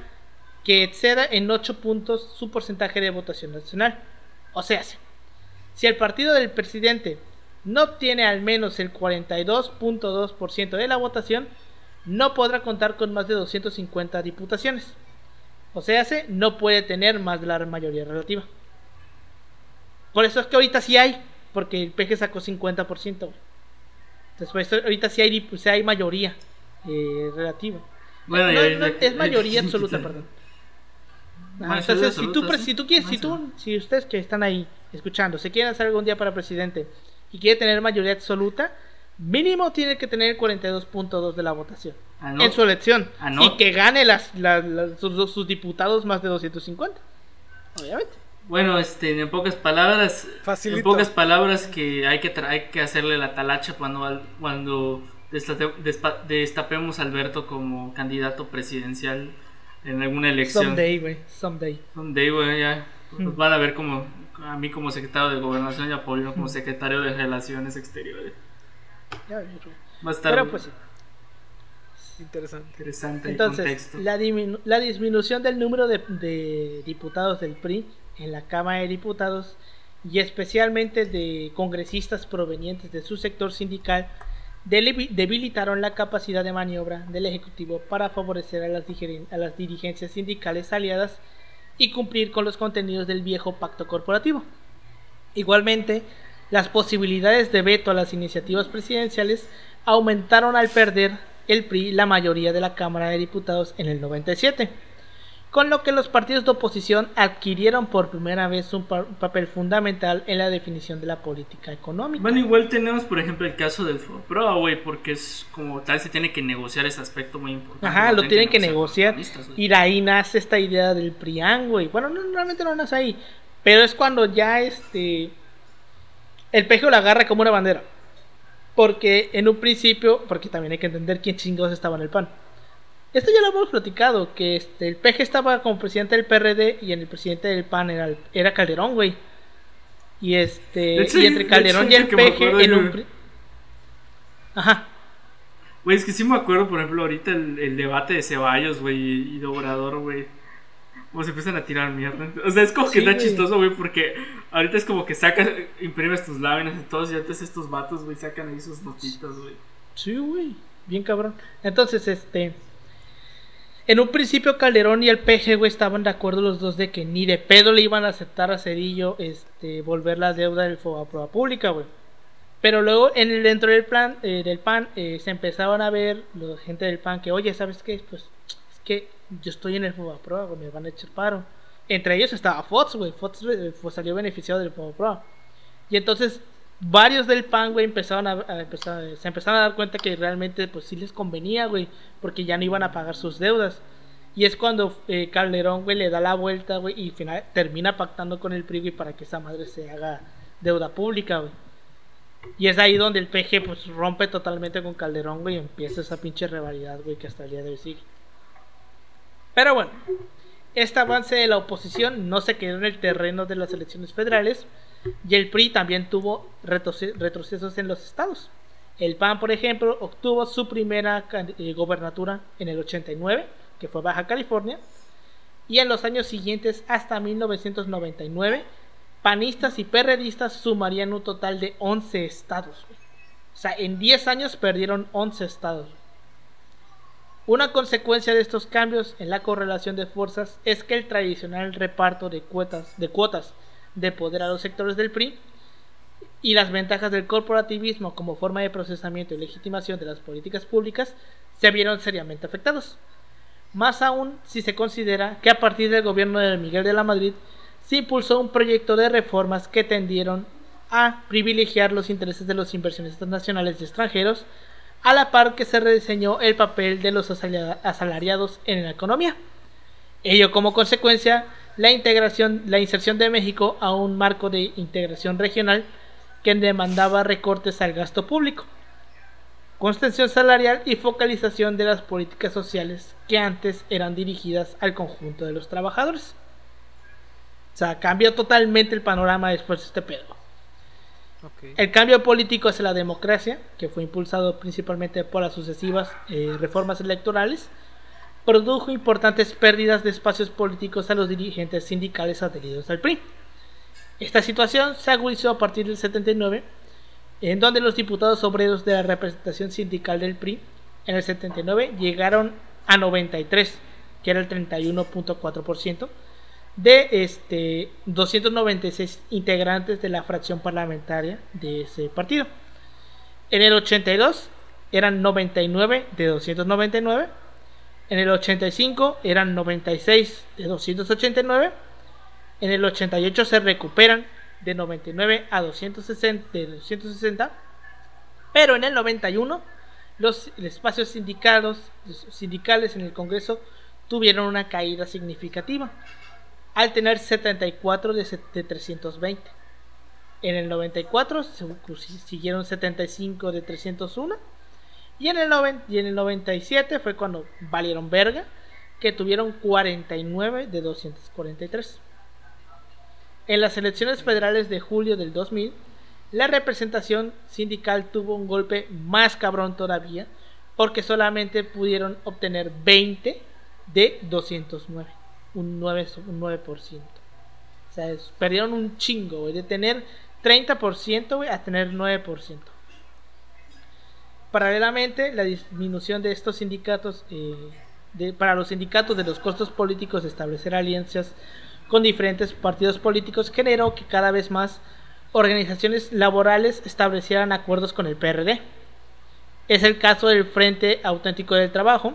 A: que exceda en 8 puntos su porcentaje de votación nacional. O sea, si- el partido del presidente no obtiene al menos el 42.2% de la votación, no podrá contar con más de 250 diputaciones. O sea, se no puede tener más de la mayoría relativa. Por eso es que ahorita sí hay, porque el PG sacó 50%. güey. Después, ahorita sí hay, sí hay mayoría eh, relativa.
C: Bueno,
A: No, no, es mayoría absoluta, perdón. Entonces, si tú, si tú quieres, si
C: Ah,
A: tú, si ustedes que están ahí escuchando, se quieren hacer algún día para presidente y quiere tener mayoría absoluta, mínimo tiene que tener 42.2 de la votación
C: Ah, no.
A: en su elección
C: Ah, no.
A: y que gane las, las- las- sus, sus diputados más de 250. Obviamente.
C: Bueno, este, en pocas palabras,
B: Facilito.
C: en pocas palabras que hay que tra- hay que hacerle la talacha cuando al- cuando destapemos a Alberto como candidato presidencial en alguna elección.
A: Someday, güey. Someday.
C: Someday, güey, ya
A: Hmm.
C: nos van a ver como a mí como secretario de Gobernación y a Paulino como secretario de Relaciones Exteriores.
A: Ya.
C: Va a estar
A: Pero pues sí.
B: Interesante.
C: interesante el
A: Entonces,
C: contexto.
A: la, diminu- la disminución del número de, de diputados del PRI en la Cámara de Diputados y especialmente de congresistas provenientes de su sector sindical debilitaron la capacidad de maniobra del Ejecutivo para favorecer a las, dirigencias sindicales aliadas y cumplir con los contenidos del viejo pacto corporativo. Igualmente, las posibilidades de veto a las iniciativas presidenciales aumentaron al perder el PRI la mayoría de la Cámara de Diputados en el 97 con lo que los partidos de oposición adquirieron por primera vez un, papel fundamental en la definición de la política económica.
C: Bueno, igual tenemos, por ejemplo, el caso del FOPRO, güey, porque es como tal se tiene que negociar ese aspecto muy importante.
A: Ajá, lo tienen que, negociar. y de ahí nace esta idea del PRIAN, güey. Bueno, no, realmente no nace ahí, pero es cuando ya este el pejo la agarra como una bandera. Porque en un principio, porque también hay que entender quién chingados estaba en el PAN esto ya lo hemos platicado, que este, el PG estaba como presidente del PRD y en el presidente del PAN era, era Calderón, güey. Y este y entre Calderón y el PG en un...
C: Ajá. Güey, es que sí me acuerdo, por ejemplo, ahorita el, debate de Ceballos, güey, y de Obrador, güey. Como se empiezan a tirar mierda. O sea, es como que está chistoso, güey, porque ahorita es como que sacas, imprimes tus láminas y todos, y antes estos vatos, güey, sacan ahí sus notitas, güey.
A: Sí, güey, bien cabrón. Entonces, este... En un principio Calderón y el PG, güey, estaban de acuerdo los dos de que ni de pedo le iban a aceptar a Cedillo este, volver la deuda del prueba pública, güey. Pero luego en el, dentro del plan eh, del PAN eh, se empezaban a ver la gente del PAN que, oye, ¿sabes qué? Pues es que yo estoy en el prueba, güey, me van a echar paro. Entre ellos estaba Fox, güey. Fox eh, salió beneficiado del prueba. Y entonces varios del PAN, güey, empezaron a, empezar, se empezaron a dar cuenta que realmente pues sí les convenía, güey, porque ya no iban a pagar sus deudas. Y es cuando eh, Calderón, güey, le da la vuelta, güey, y final, termina pactando con el PRI, güey, para que esa madre se haga deuda pública, güey. Y es ahí donde el PG, pues, rompe totalmente con Calderón, güey, y empieza esa pinche rivalidad, güey, que hasta el día de hoy sigue. Pero bueno, este avance de la oposición no se quedó en el terreno de las elecciones federales, y el PRI también tuvo retrocesos en los estados. El PAN, por ejemplo, obtuvo su primera eh, gobernatura en el 89, que fue Baja California, y en los años siguientes, hasta 1999, panistas y perredistas sumarían un total de 11 estados. O sea, en 10 años perdieron 11 estados. Una consecuencia de estos cambios en la correlación de fuerzas es que el tradicional reparto de cuotas, de cuotas de poder a los sectores del PRI y las ventajas del corporativismo como forma de procesamiento y legitimación de las políticas públicas se vieron seriamente afectados. Más aún si se considera que a partir del gobierno de Miguel de la Madrid se impulsó un proyecto de reformas que tendieron a privilegiar los intereses de los inversionistas nacionales y extranjeros, a la par que se rediseñó el papel de los asalariados en la economía. Ello como consecuencia la integración, la inserción de México a un marco de integración regional que demandaba recortes al gasto público, contención salarial y focalización de las políticas sociales que antes eran dirigidas al conjunto de los trabajadores. O sea, cambió totalmente el panorama después de este pedo. El cambio político hacia la democracia, que fue impulsado principalmente por las sucesivas eh, reformas electorales, produjo importantes pérdidas de espacios políticos a los dirigentes sindicales adheridos al PRI. Esta situación se agudizó a partir del 79, en donde los diputados obreros de la representación sindical del PRI en el 79 llegaron a 93, que era el 31.4%, de este 296 integrantes de la fracción parlamentaria de ese partido. En el 82 eran 99 de 299 en el 85 eran 96 de 289. En el 88 se recuperan de 99 a 260, de 260. Pero en el 91 los espacios sindicados, sindicales en el Congreso tuvieron una caída significativa al tener 74 de, de 320. En el 94 siguieron 75 de 301 y en, el y en el 97 fue cuando valieron verga, que tuvieron 49 de 243. En las elecciones federales de julio del 2000, la representación sindical tuvo un golpe más cabrón todavía, porque solamente pudieron obtener 20 de 209, un 9%. Un 9%. O sea, perdieron un chingo, de tener 30% a tener 9%. Paralelamente, la disminución de estos sindicatos, eh, para los sindicatos de los costos políticos de establecer alianzas con diferentes partidos políticos generó que cada vez más organizaciones laborales establecieran acuerdos con el PRD. Es el caso del Frente Auténtico del Trabajo,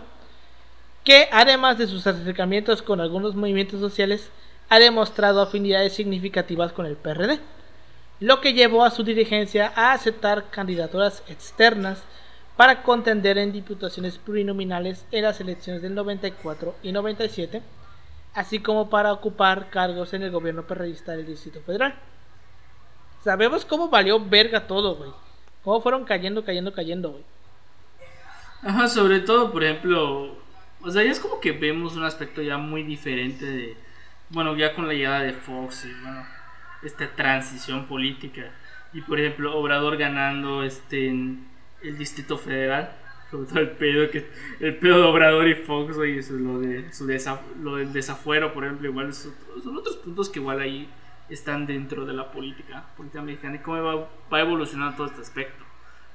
A: que además de sus acercamientos con algunos movimientos sociales, ha demostrado afinidades significativas con el PRD, lo que llevó a su dirigencia a aceptar candidaturas externas para contender en diputaciones plurinominales en las elecciones del 94 y 97, así como para ocupar cargos en el gobierno perredista del Distrito Federal. Sabemos cómo valió verga todo, güey. Cómo fueron cayendo, cayendo, cayendo, güey.
C: Ajá, sobre todo, por ejemplo, o sea, ya es como que vemos un aspecto ya muy diferente de, bueno, ya con la llegada de Fox y, bueno, esta transición política. Y, por ejemplo, Obrador ganando este en el Distrito Federal. Sobre todo el pedo, que, el pedo de Obrador y Fox, y eso, lo, de, su lo del desafuero, por ejemplo, igual son, otros puntos que igual ahí están dentro de la política, política mexicana y cómo va, va a evolucionar todo este aspecto.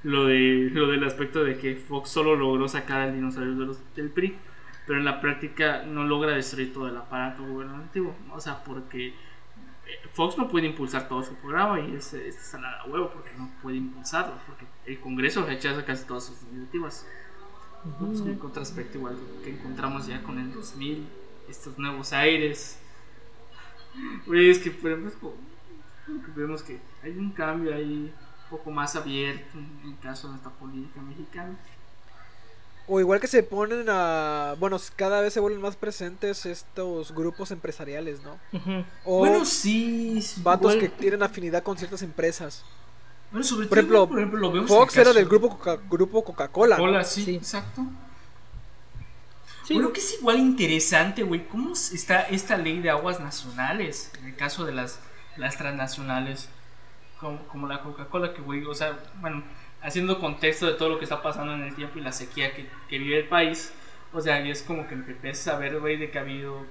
C: Lo, de, lo del aspecto de que Fox solo logró sacar al dinosaurio de del PRI pero en la práctica no logra destruir todo el aparato gubernativo. O sea, porque eh, Fox no puede impulsar todo su programa y es, es salada a huevo porque no puede impulsarlo, porque el Congreso rechaza casi todas sus iniciativas. otro aspecto igual que encontramos ya con el 2000, estos nuevos aires. es que vemos que hay un cambio ahí un poco más abierto en el caso de esta política mexicana.
B: O igual que se ponen a. Bueno, cada vez se vuelven más presentes estos grupos empresariales, ¿no?
C: O bueno, sí.
B: Vatos que tienen afinidad con ciertas empresas.
C: Bueno, sobre por, ejemplo, por ejemplo, lo vemos
B: Fox era del grupo Coca grupo Coca-Cola.
C: Coca sí, exacto. Sí. Bueno, que es igual interesante, güey. ¿Cómo está esta ley de aguas nacionales? En el caso de las, las transnacionales, como, como la Coca-Cola, que, güey, o sea, bueno haciendo contexto de todo lo que está pasando en el tiempo y la sequía que, que vive el país. O sea, y es como que empiezas a ver, güey, de que ha habido.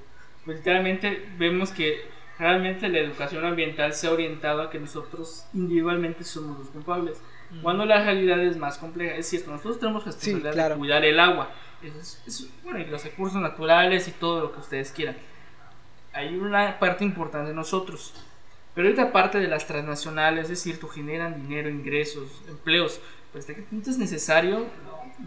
C: Pues, literalmente vemos que realmente la educación ambiental se ha orientado a que nosotros individualmente somos los culpables. Cuando la realidad es más compleja, es cierto, nosotros tenemos responsabilidad de cuidar el agua, bueno, y los recursos naturales y todo lo que ustedes quieran. Hay una parte importante de nosotros pero esta parte de las transnacionales, es decir, tú generan dinero, ingresos, empleos. Pues ¿de qué punto es necesario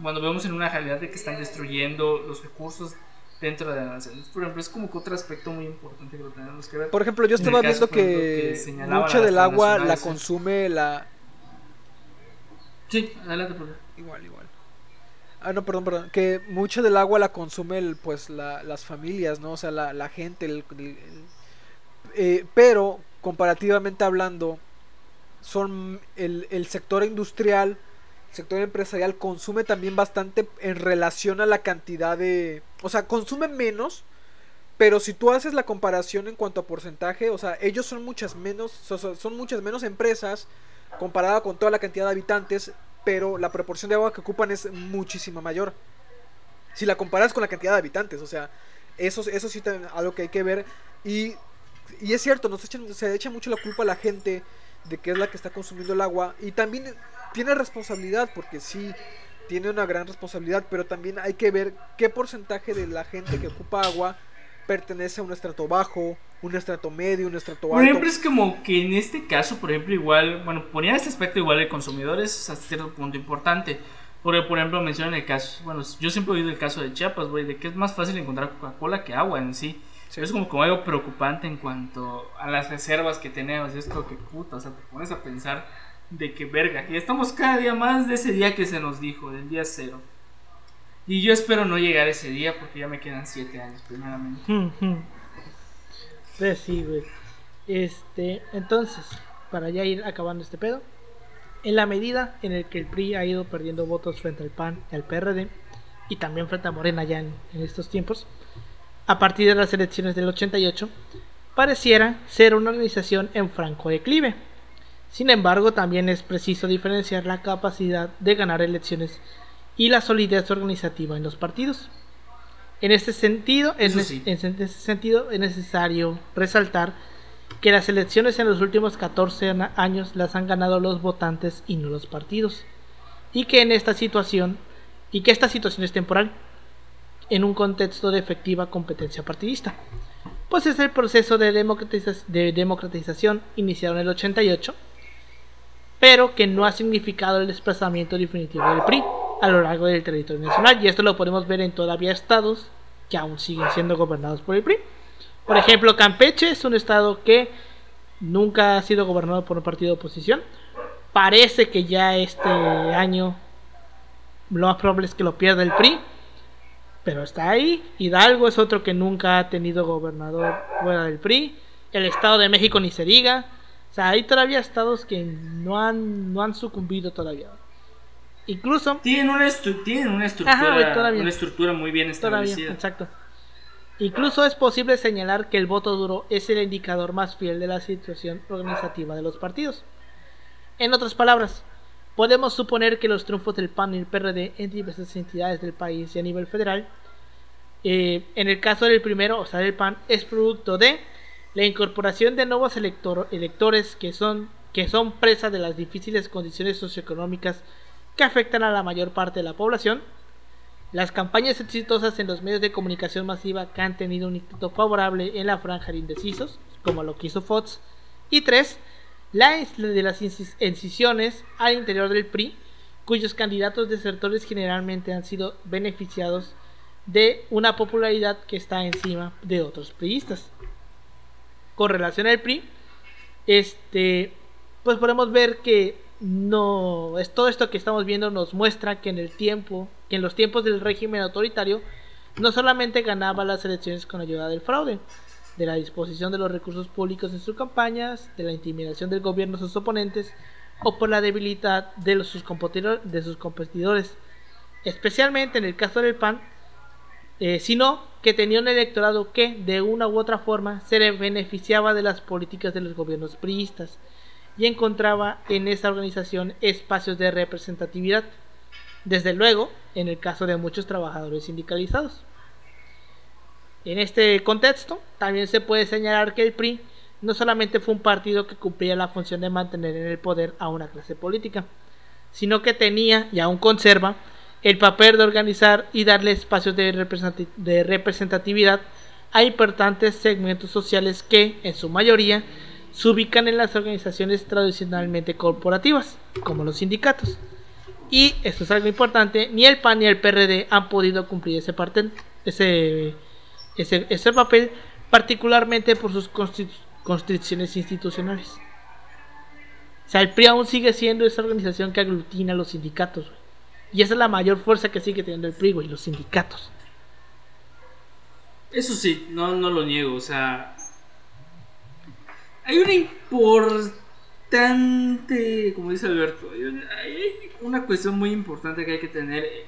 C: cuando vemos en una realidad de que están destruyendo los recursos dentro de la nación? Por ejemplo, es como que otro aspecto muy importante que lo tenemos que ver.
B: Por ejemplo, yo estaba viendo que, mucha del agua la consume la...
C: Sí, adelante, por
B: Igual, igual. Ah, no, perdón, perdón. Que mucho del agua la consume el, pues la, las familias, ¿no? O sea, la, la gente, el, eh, pero comparativamente hablando, son el, el sector industrial, el sector empresarial consume también bastante en relación a la cantidad de... O sea, consume menos, pero si tú haces la comparación en cuanto a porcentaje, o sea, ellos son muchas menos, son muchas menos empresas comparada con toda la cantidad de habitantes, pero la proporción de agua que ocupan es muchísima mayor. Si la comparas con la cantidad de habitantes, o sea, eso, eso sí es algo que hay que ver. Y y es cierto, nos echan, se echa mucho la culpa a la gente de que es la que está consumiendo el agua. Y también tiene responsabilidad, porque sí, tiene una gran responsabilidad, pero también hay que ver qué porcentaje de la gente que ocupa agua pertenece a un estrato bajo, un estrato medio, un estrato alto.
C: Por ejemplo, es como que en este caso, por ejemplo, igual, bueno, ponía este aspecto igual el consumidor es hasta cierto punto importante. Porque, por ejemplo, mencionan el caso, bueno, yo siempre he oído el caso de Chiapas, güey, de que es más fácil encontrar Coca-Cola que agua en sí. Es como, como algo preocupante en cuanto a las reservas que tenemos. Es como que puta, o sea, te pones a pensar de que verga. Y estamos cada día más de ese día que se nos dijo, del día cero. Y yo espero no llegar ese día porque ya me quedan siete años, primeramente.
A: pues sí, güey. Este, entonces, para ya ir acabando este pedo, en la medida en el que el PRI ha ido perdiendo votos frente al PAN y al PRD, y también frente a Morena ya en estos tiempos, a partir de las elecciones del 88, pareciera ser una organización en franco declive. Sin embargo, también es preciso diferenciar la capacidad de ganar elecciones y la solidez organizativa en los partidos. En este sentido, es, en sentido es necesario resaltar que las elecciones en los últimos 14 años las han ganado los votantes y no los partidos, y que en esta situación y que esta situación es temporal en un contexto de efectiva competencia partidista. Pues es el proceso de, de democratización iniciado en el 88, pero que no ha significado el desplazamiento definitivo del PRI, a lo largo del territorio nacional. Y esto lo podemos ver en todavía estados que aún siguen siendo gobernados por el PRI. Por ejemplo, Campeche es un estado que nunca ha sido gobernado por un partido de oposición. Parece que ya este año lo más probable es que lo pierda el PRI. Pero está ahí. Hidalgo es otro que nunca ha tenido gobernador fuera del PRI. El Estado de México ni se diga. O sea, hay todavía estados que no han, no han sucumbido todavía. Incluso...
C: Tienen una, tienen una estructura, una estructura muy bien establecida.
A: exacto. Incluso es posible señalar que el voto duro es el indicador más fiel de la situación organizativa de los partidos. En otras palabras, podemos suponer que los triunfos del PAN y el PRD en diversas entidades del país y a nivel federal, eh, en el caso del primero, o sea, del PAN, es producto de la incorporación de nuevos electores que son, presa de las difíciles condiciones socioeconómicas que afectan a la mayor parte de la población, las campañas exitosas en los medios de comunicación masiva que han tenido un impacto favorable en la franja de indecisos, como lo que hizo Fox, y tres, la de las incisiones al interior del PRI, cuyos candidatos desertores generalmente han sido beneficiados de una popularidad que está encima de otros priistas. Con relación al PRI, este, pues podemos ver que no es todo esto que estamos viendo nos muestra que en el tiempo, que en los tiempos del régimen autoritario, no solamente ganaba las elecciones con ayuda del fraude, de la disposición de los recursos públicos en sus campañas, de la intimidación del gobierno a sus oponentes o por la debilidad de, sus, de sus competidores, especialmente en el caso del PAN, eh, sino que tenía un electorado que, de una u otra forma, se beneficiaba de las políticas de los gobiernos priistas y encontraba en esa organización espacios de representatividad, desde luego en el caso de muchos trabajadores sindicalizados. En este contexto, también se puede señalar que el PRI no solamente fue un partido que cumplía la función de mantener en el poder a una clase política, sino que tenía y aún conserva el papel de organizar y darle espacios de, representatividad a importantes segmentos sociales que, en su mayoría, se ubican en las organizaciones tradicionalmente corporativas, como los sindicatos. Y esto es algo importante, ni el PAN ni el PRD han podido cumplir ese, ese, papel, particularmente por sus constricciones institucionales. O sea, el PRI aún sigue siendo esa organización que aglutina a los sindicatos. Y esa es la mayor fuerza que sigue teniendo el PRI, y los sindicatos.
C: Eso sí, no, no lo niego. O sea, hay una importante, como dice Alberto, hay una cuestión muy importante que hay que tener eh,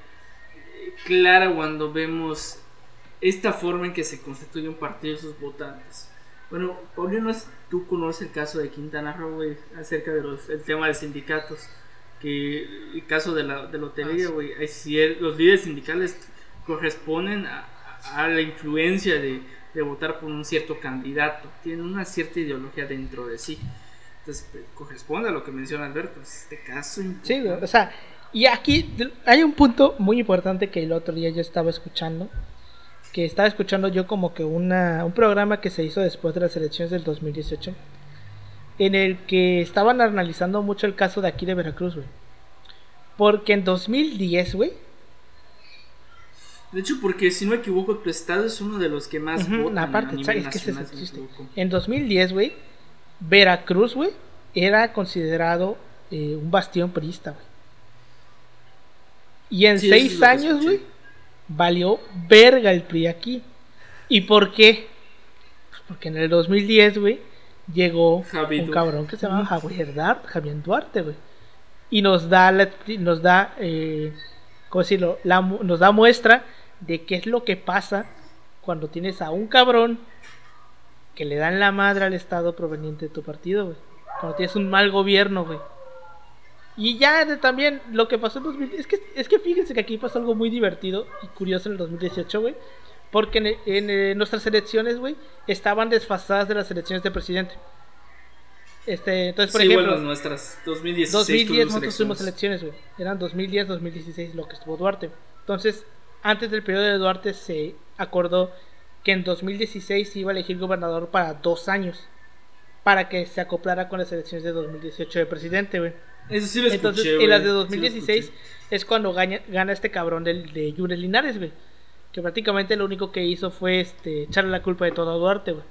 C: clara cuando vemos esta forma en que se constituye un partido y sus votantes. Bueno, Paulino, tú conoces el caso de Quintana Roo, acerca del tema de sindicatos, que el caso de la, de lotería, ah, güey, los líderes sindicales corresponden a la influencia de, de votar por un cierto candidato, tienen una cierta ideología dentro de sí. Entonces, pues, corresponde a lo que menciona Alberto, este caso.
A: Sí, o sea, y aquí hay un punto muy importante que el otro día yo estaba escuchando, que estaba escuchando yo como que una, un programa que se hizo después de las elecciones del 2018, en el que estaban analizando mucho el caso de aquí de Veracruz, güey. Porque en 2010, güey,
C: de hecho, porque si no me equivoco, tu estado es uno de los que más votan
A: aparte, es que En 2010, güey, Veracruz, güey, era considerado eh, un bastión priista, güey. Y en seis años, güey, valió verga el PRI aquí. ¿Y por qué? Pues porque en el 2010, güey, llegó un cabrón que se llama Javier, Javier Duarte, güey. Y nos da, nos da, eh, ¿cómo decirlo? La, nos da muestra de qué es lo que pasa cuando tienes a un cabrón que le dan la madre al Estado proveniente de tu partido, güey. Cuando tienes un mal gobierno, güey. Y ya también lo que pasó en 2010. Es que, es que fíjense que aquí pasó algo muy divertido y curioso en el 2018, güey. Porque en, nuestras elecciones, güey, estaban desfasadas de las elecciones de presidente. Este, entonces, por ejemplo,
C: bueno, nuestras 2016
A: 2010 nosotros tuvimos elecciones, güey. Eran 2010, 2016 lo que estuvo Duarte. Entonces, antes del periodo de Duarte se acordó que en 2016 se iba a elegir gobernador para dos años, para que se acoplara con las elecciones de 2018 de presidente, güey.
C: Eso sí lo
A: Entonces, en las de 2016 es cuando gana, gana este cabrón del, de Yunes Linares, güey. Que prácticamente lo único que hizo fue este, echarle la culpa de todo a Duarte, güey.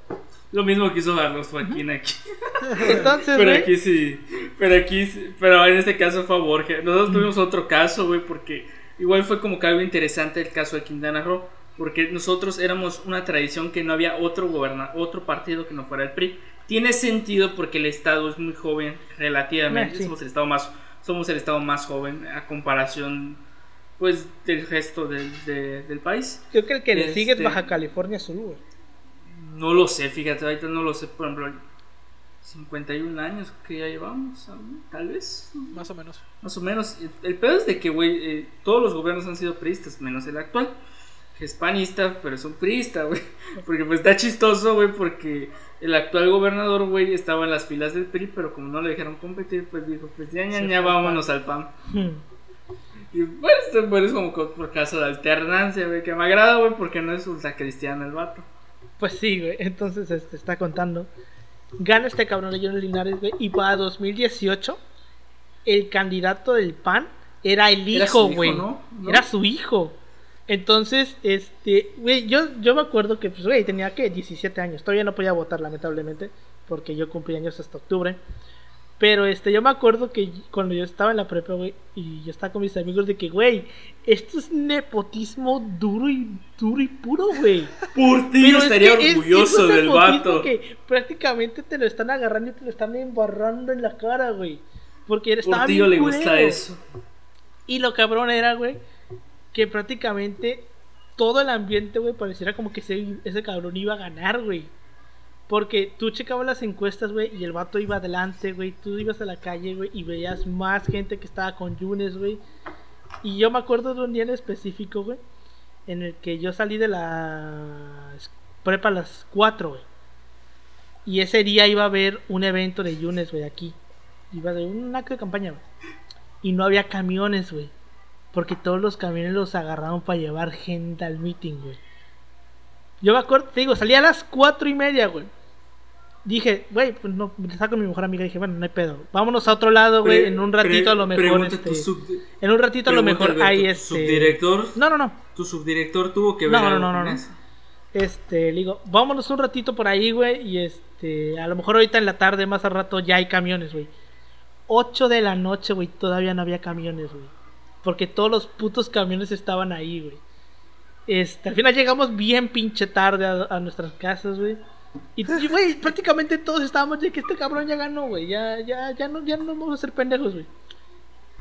C: Lo mismo que hizo Carlos Joaquín aquí.
A: Entonces,
C: Pero aquí sí. Pero aquí sí- Pero en este caso fue a Borges. Nosotros tuvimos otro caso, güey, porque igual fue como que algo interesante el caso de Quintana Roo. Porque nosotros éramos una tradición que no había otro goberna otro partido que no fuera el PRI. Tiene sentido porque el estado es muy joven relativamente.
A: Ah, sí.
C: Somos el estado más somos el estado más joven a comparación pues del resto del, de- del país.
A: creo que el que le sigue es
C: este-
A: Baja California Sur, güey.
C: No lo sé, fíjate, ahorita no lo sé, por ejemplo, 51 años que ya llevamos, tal vez,
B: Más o menos.
C: más o menos. El peor es de que, güey, eh, todos los gobiernos han sido priistas, menos el actual, que es panista, pero es un priista, güey. Porque pues está chistoso, güey, porque el actual gobernador, güey, estaba en las filas del PRI, pero como no le dejaron competir, pues dijo, pues ya, ya, ya, vámonos al PAN.
A: Hmm.
C: Y bueno, esto bueno, es como co- por caso de alternancia, güey, que me agrada, güey, porque no es ultra cristiano el vato.
A: Pues sí, güey. Entonces, este, está contando. Gana este cabrón de Yunes Linares, güey. Y para 2018, el candidato del PAN era el
C: Era su
A: hijo,
C: hijo,
A: güey.
C: ¿no? ¿No?
A: Era su hijo. Entonces, este, güey, yo, yo me acuerdo que, pues, güey, tenía que 17 años. Todavía no podía votar, lamentablemente, porque yo cumplí años hasta octubre. Pero, este, yo me acuerdo que cuando yo estaba en la prepa, güey, y yo estaba con mis amigos de que, güey, esto es nepotismo duro y duro y puro, güey.
C: Por ti
A: Pero es
C: estaría
A: que
C: orgulloso
A: es
C: del vato.
A: que prácticamente te lo están agarrando y te lo están embarrando en la cara, güey. Porque estaba
C: Por ti
A: bien
C: le gusta
A: culero.
C: eso.
A: Y lo cabrón era, güey, que prácticamente todo el ambiente, güey, pareciera como que ese, ese cabrón iba a ganar, güey. Porque tú checabas las encuestas, güey, y el vato iba adelante, güey. Tú ibas a la calle, güey, y veías más gente que estaba con Yunes, güey. Y yo me acuerdo de un día en específico, güey, en el que yo salí de la prepa a las 4, güey. Y ese día iba a haber un evento de Yunes, güey, aquí. Iba a haber un acto de campaña, güey. Y no había camiones, güey. Porque todos los camiones los agarraron para llevar gente al meeting, güey. Yo me acuerdo, te digo, salí a las cuatro y media, güey. Dije, güey, pues no, saco con mi mejor amiga. Dije, bueno, no hay pedo. Vámonos a otro lado, güey. En un ratito a lo mejor. Este,
C: sub-
A: en un ratito a lo mejor hay este.
C: subdirector,
A: No, no, no.
C: tu subdirector tuvo que ver
A: No, no, no, no. Este, le digo, vámonos un ratito por ahí, güey. Y este, a lo mejor ahorita en la tarde, más al rato, ya hay camiones, güey. 8 de la noche, güey, todavía no había camiones, güey. Porque todos los putos camiones estaban ahí, güey. Este, al final llegamos bien pinche tarde a, a nuestras casas, güey. Y, güey, prácticamente todos estábamos de que este cabrón ya ganó, güey. Ya, ya, ya no, ya no vamos a ser pendejos, güey.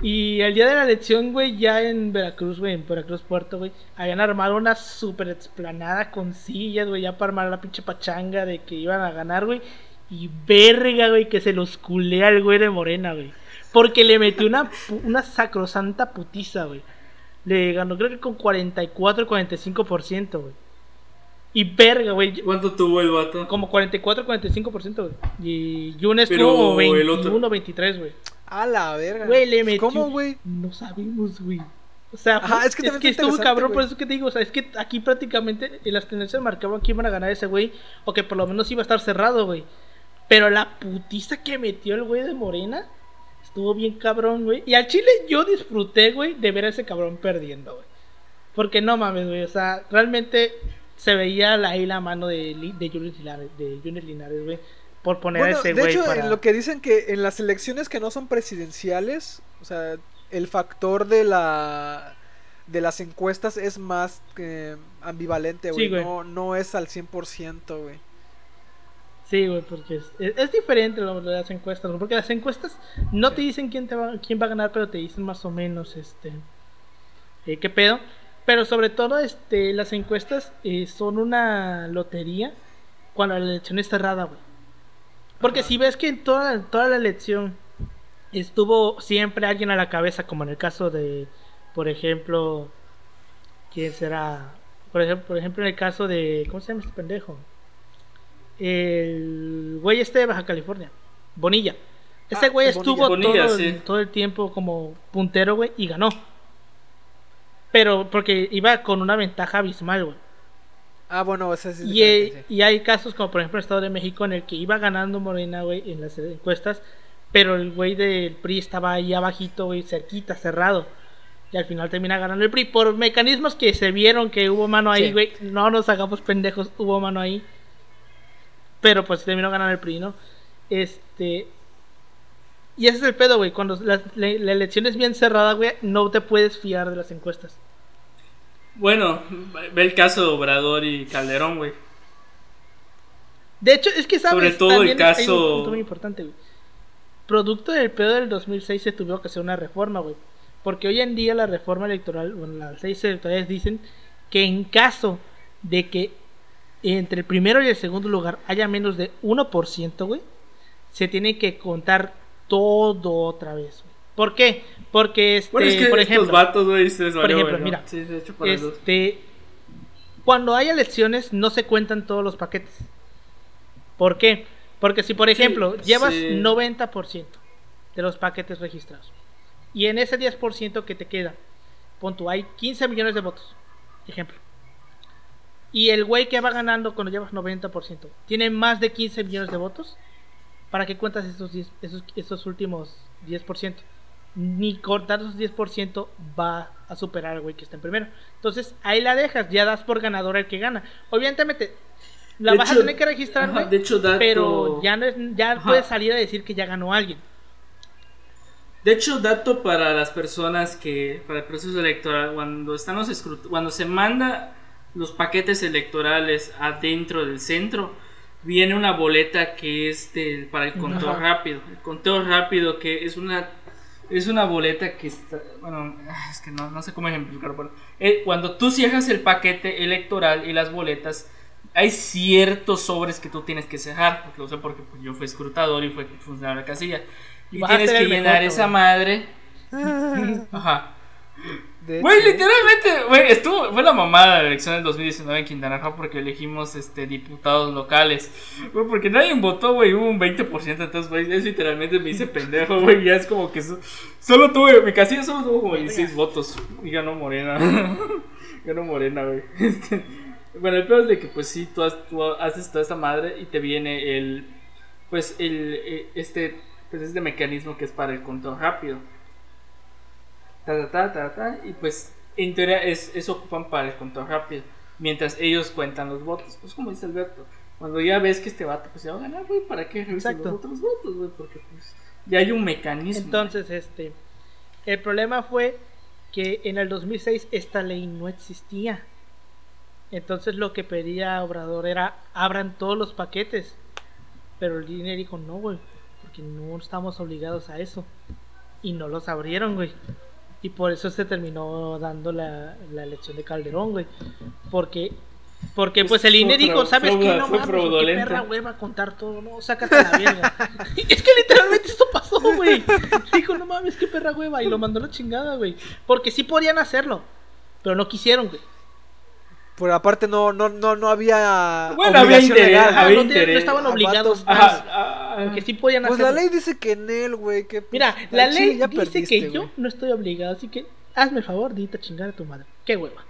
A: Y el día de la elección, güey, ya en Veracruz, güey, en Veracruz Puerto, güey, habían armado una super explanada con sillas, güey, ya para armar la pinche pachanga de que iban a ganar, güey. Y verga, güey, que se los culea el güey de Morena, güey. Porque le metió una, una sacrosanta putiza, güey. Le ganó, creo que con 44 45%, güey. Y verga, güey.
C: ¿Cuánto tuvo el vato?
A: Como 44 45%, güey. Y Yunes
C: Pero
A: tuvo
C: el otro-
A: 21 23, güey.
B: A la verga.
A: Güey, le metió.
B: ¿Cómo, güey?
A: No sabemos, güey. O sea,
B: Ajá, es que también está
A: estuvo cabrón, por eso que te digo, o sea, es que aquí prácticamente en las tendencias marcaban que iban a ganar ese güey, o que por lo menos iba a estar cerrado, güey. Pero la putiza que metió el güey de Morena estuvo bien cabrón, güey. Y al Chile yo disfruté, güey, de ver a ese cabrón perdiendo, güey. Porque no mames, güey, o sea, realmente se veía ahí la mano de, de Julius Linares, de Junior Linares, güey, por poner
B: Bueno,
A: a ese
B: de
A: güey
B: hecho,
A: para...
B: en lo que dicen que en las elecciones que no son presidenciales, o sea, el factor de la de las encuestas es más eh, ambivalente, güey.
A: Sí,
B: no, no es al 100%, güey.
A: Sí, güey, porque es, es- es diferente lo de las encuestas, porque las encuestas no te dicen quién te va, quién va a ganar, pero te dicen más o menos este eh, qué pedo. Pero sobre todo, este, las encuestas eh, son una lotería cuando la elección es cerrada, güey. Porque
B: Ajá.
A: si ves que en toda, toda la elección estuvo siempre alguien a la cabeza, como en el caso de, por ejemplo, ¿quién será? Por ejemplo, por ejemplo en el caso de, ¿cómo se llama este pendejo? El güey este de Baja California, Bonilla. Ese
B: Ah,
A: güey
B: es
A: estuvo
C: Bonilla. Bonilla,
A: todo,
C: sí.
A: todo el tiempo como puntero, güey, y ganó. Pero porque iba con una ventaja abismal, güey.
B: Ah, bueno, ese sí es
A: Y, eh,
B: sí.
A: y hay casos como por ejemplo el Estado de México en el que iba ganando Morena, güey, en las encuestas, pero el güey del PRI estaba ahí abajito, güey, cerquita, cerrado. Y al final termina ganando el PRI por mecanismos que se vieron que hubo mano ahí,
B: Sí.
A: güey. No nos hagamos pendejos, hubo mano ahí. Pero pues terminó ganando el PRI, ¿no? Este. Y ese es el pedo, güey. Cuando la, la- la elección es bien cerrada, güey, no te puedes fiar de las encuestas.
C: Bueno, ve el caso de Obrador y Calderón, güey.
A: De hecho, es que sabes.
C: Sobre todo el
A: También hay un
C: caso-
A: punto muy importante, güey. Producto del pedo del 2006 se tuvo que hacer una reforma, güey. Porque hoy en día la reforma electoral, bueno, las leyes electorales dicen que en caso de que entre el primero y el segundo lugar haya menos de 1%, güey, se tiene que contar todo otra vez, güey. ¿Por qué? Porque, este,
C: Bueno, es que
A: por
C: estos
A: ejemplo,
C: vatos, güey, se
A: por ejemplo, mira,
C: Sí, de hecho, para
A: este, cuando hay elecciones no se cuentan todos los paquetes. ¿Por qué? Porque si por
C: Sí,
A: ejemplo llevas
C: sí.
A: 90% de los paquetes registrados y en ese 10% que te queda, pon tú, hay 15 millones de votos, ejemplo. Y el güey que va ganando cuando llevas 90% tiene más de 15 millones de votos, ¿para qué cuentas esos, 10 esos, esos últimos 10%? Ni cortar esos 10% va a superar al güey que está en primero. Entonces ahí la dejas, ya das por ganador al que gana. Obviamente la
C: De
A: vas a
C: hecho-
A: tener que registrar,
C: ajá,
A: güey,
C: de hecho, dato-
A: pero ya, no es, ya
C: Ajá.
A: puedes salir a decir que ya ganó alguien.
C: De hecho, dato para las personas que, para el proceso electoral, cuando están los cuando se manda los paquetes electorales adentro del centro, viene una boleta que es del- para el conteo
A: Ajá.
C: rápido. El conteo rápido que es una es una boleta que está, bueno, es que no, no sé cómo ejemplificarlo. pero, eh, cuando tú cierras el paquete electoral y las boletas, hay ciertos sobres que tú tienes que cerrar, porque lo sé porque pues, yo fui escrutador y fui funcionario de casilla. Y
A: a
C: tienes que
A: el mejor,
C: llenar esa madre. Ajá. Güey, literalmente, güey, estuvo, fue la mamada de la elección del 2019 en Quintana Roo porque elegimos este diputados locales. Güey, porque nadie votó, güey, hubo un 20%, entonces, güey, es literalmente me hice pendejo, güey, ya es como que so- solo tuve, mi casilla solo tuvo como 16 votos y ganó Morena. ganó Morena, güey. Este, bueno, el peor es de que, pues sí, tú, has- tú haces toda esta madre y te viene el, pues, el, eh, este, pues este mecanismo que es para el conteo rápido ta, ta, ta, ta, ta, y pues en teoría es, eso ocupan para el conteo rápido, mientras ellos cuentan los votos, pues como dice Alberto, cuando ya ves que este vato pues ya va a ganar, güey, ¿para qué revisar los otros votos, güey? Porque pues ya hay un mecanismo.
A: Entonces, este, el problema fue que en el 2006 esta ley no existía. Entonces lo que pedía Obrador era abran todos los paquetes. Pero el INE dijo no, güey, porque no estamos obligados a eso. Y no los abrieron, güey. Y por eso se terminó dando la, la elección de Calderón, güey. Porque, porque pues,
C: Pues
A: el INE dijo, ¿sabes qué? No mames, qué perra hueva contar todo, no, sácate a la verga. es que literalmente esto pasó, güey. Dijo, no mames, qué perra hueva. Y lo mandó a la chingada, güey. Porque sí podían hacerlo, pero no quisieron, güey.
B: Pero aparte no, no, no, no había
C: Bueno, había interés,
B: legal.
C: Había
A: no, te- no
C: interés.
A: estaban
B: A
A: obligados. a-
C: Ajá, ah,
A: Porque sí podían
B: Pues
A: hacerlo.
B: la ley dice que en él, güey, que pues,
A: Mira, la ley dice
B: perdiste,
A: que yo no estoy obligado, así que hazme el favor, dita chingar a tu madre. Qué hueva.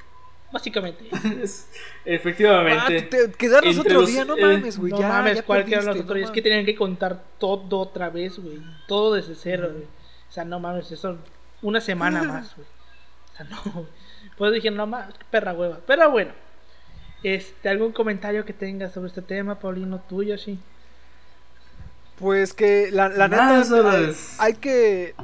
A: Básicamente.
C: es-
B: Ah,
C: efectivamente.
B: te- quedarnos
C: Entre
B: otro
C: los,
B: día, no
C: eh,
B: mames, güey.
A: no
B: ya,
A: mames,
B: ya
A: ¿cuál que eran los
B: perdiste,
A: otros
B: no
A: días? Es que tenían que contar todo otra vez, güey. Todo desde cero, güey. O sea, no mames, eso. Una semana más, güey. O sea, no. Pues dije, no qué perra hueva. Pero bueno. Este, ¿algún comentario que tengas sobre este tema, Paulino, tuyo, sí?
B: Pues que la, la neta hay que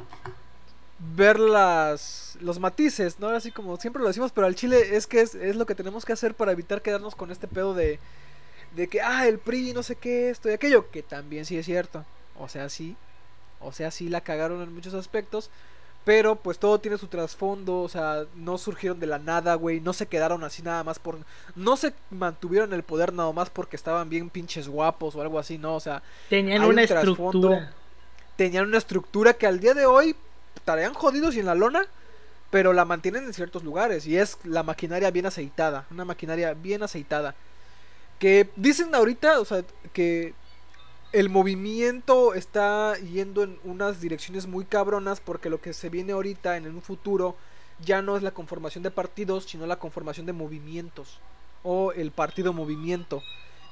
B: ver las, los matices, ¿no? Así como siempre lo decimos, pero al chile es que es, es lo que tenemos que hacer para evitar quedarnos con este pedo de, de que, ah, el PRI, no sé qué, esto y aquello, que también sí es cierto. O sea, sí, o sea, sí la cagaron en muchos aspectos, pero pues todo tiene su trasfondo, o sea, no surgieron de la nada, güey, no se quedaron así nada más por... No se mantuvieron el poder nada más porque estaban bien pinches guapos o algo así, ¿no? O sea,
A: Tenían una
B: un
A: estructura.
B: tenían una estructura que al día de hoy estarían jodidos y en la lona, pero la mantienen en ciertos lugares y es la maquinaria bien aceitada, una maquinaria bien aceitada. Que dicen ahorita, o sea, que el movimiento está yendo en unas direcciones muy cabronas porque lo que se viene ahorita en un futuro ya no es la conformación de partidos, sino la conformación de movimientos o el partido movimiento.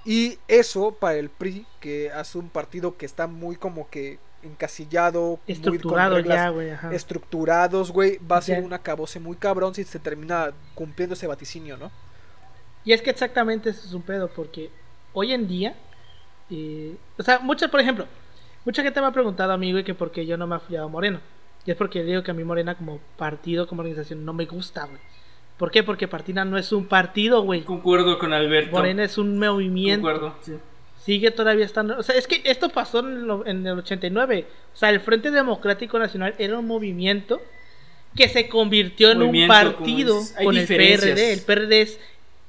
B: Y eso para el PRI, que hace un partido que está muy como que encasillado,
A: estructurado
B: muy con
A: ya, güey.
B: estructurados, güey, va a ser un acabose muy cabrón si se termina cumpliendo ese vaticinio, ¿no?
A: Y es que exactamente eso es un pedo, porque hoy en día, eh, o sea, muchas, por ejemplo, mucha gente me ha preguntado a mí, güey, que por qué yo no me he afiliado a Moreno. Y es porque digo que a mí Morena como partido, como organización, no me gusta, güey. ¿Por qué? Porque Partina no es un partido, güey.
C: Concuerdo con Alberto.
A: Morena es un movimiento.
C: Concuerdo, sí.
A: Sigue todavía estando. O sea, es que esto pasó en, el 89. O sea, el Frente Democrático Nacional era un movimiento que se convirtió en un partido con el PRD. El PRD es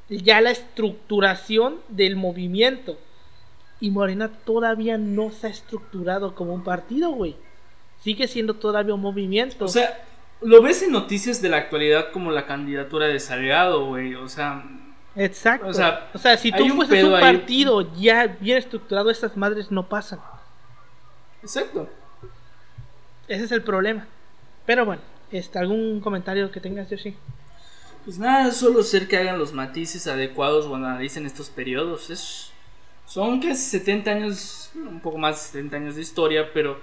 A: ya la estructuración del movimiento. Y Morena todavía no se ha estructurado como un partido, güey. Sigue siendo todavía un movimiento.
C: O sea, lo ves en noticias de la actualidad como la candidatura de Salgado, güey. O sea.
A: Exacto. O sea, o sea si tú fueses un, partido ya bien estructurado, esas madres no pasan.
C: Exacto.
A: Ese es el problema. Pero bueno, este, ¿algún comentario que tengas, Yoshi?
C: Pues nada, solo ser que hagan los matices adecuados cuando analicen estos periodos. Es, son casi 70 años, un poco más de 70 años de historia, pero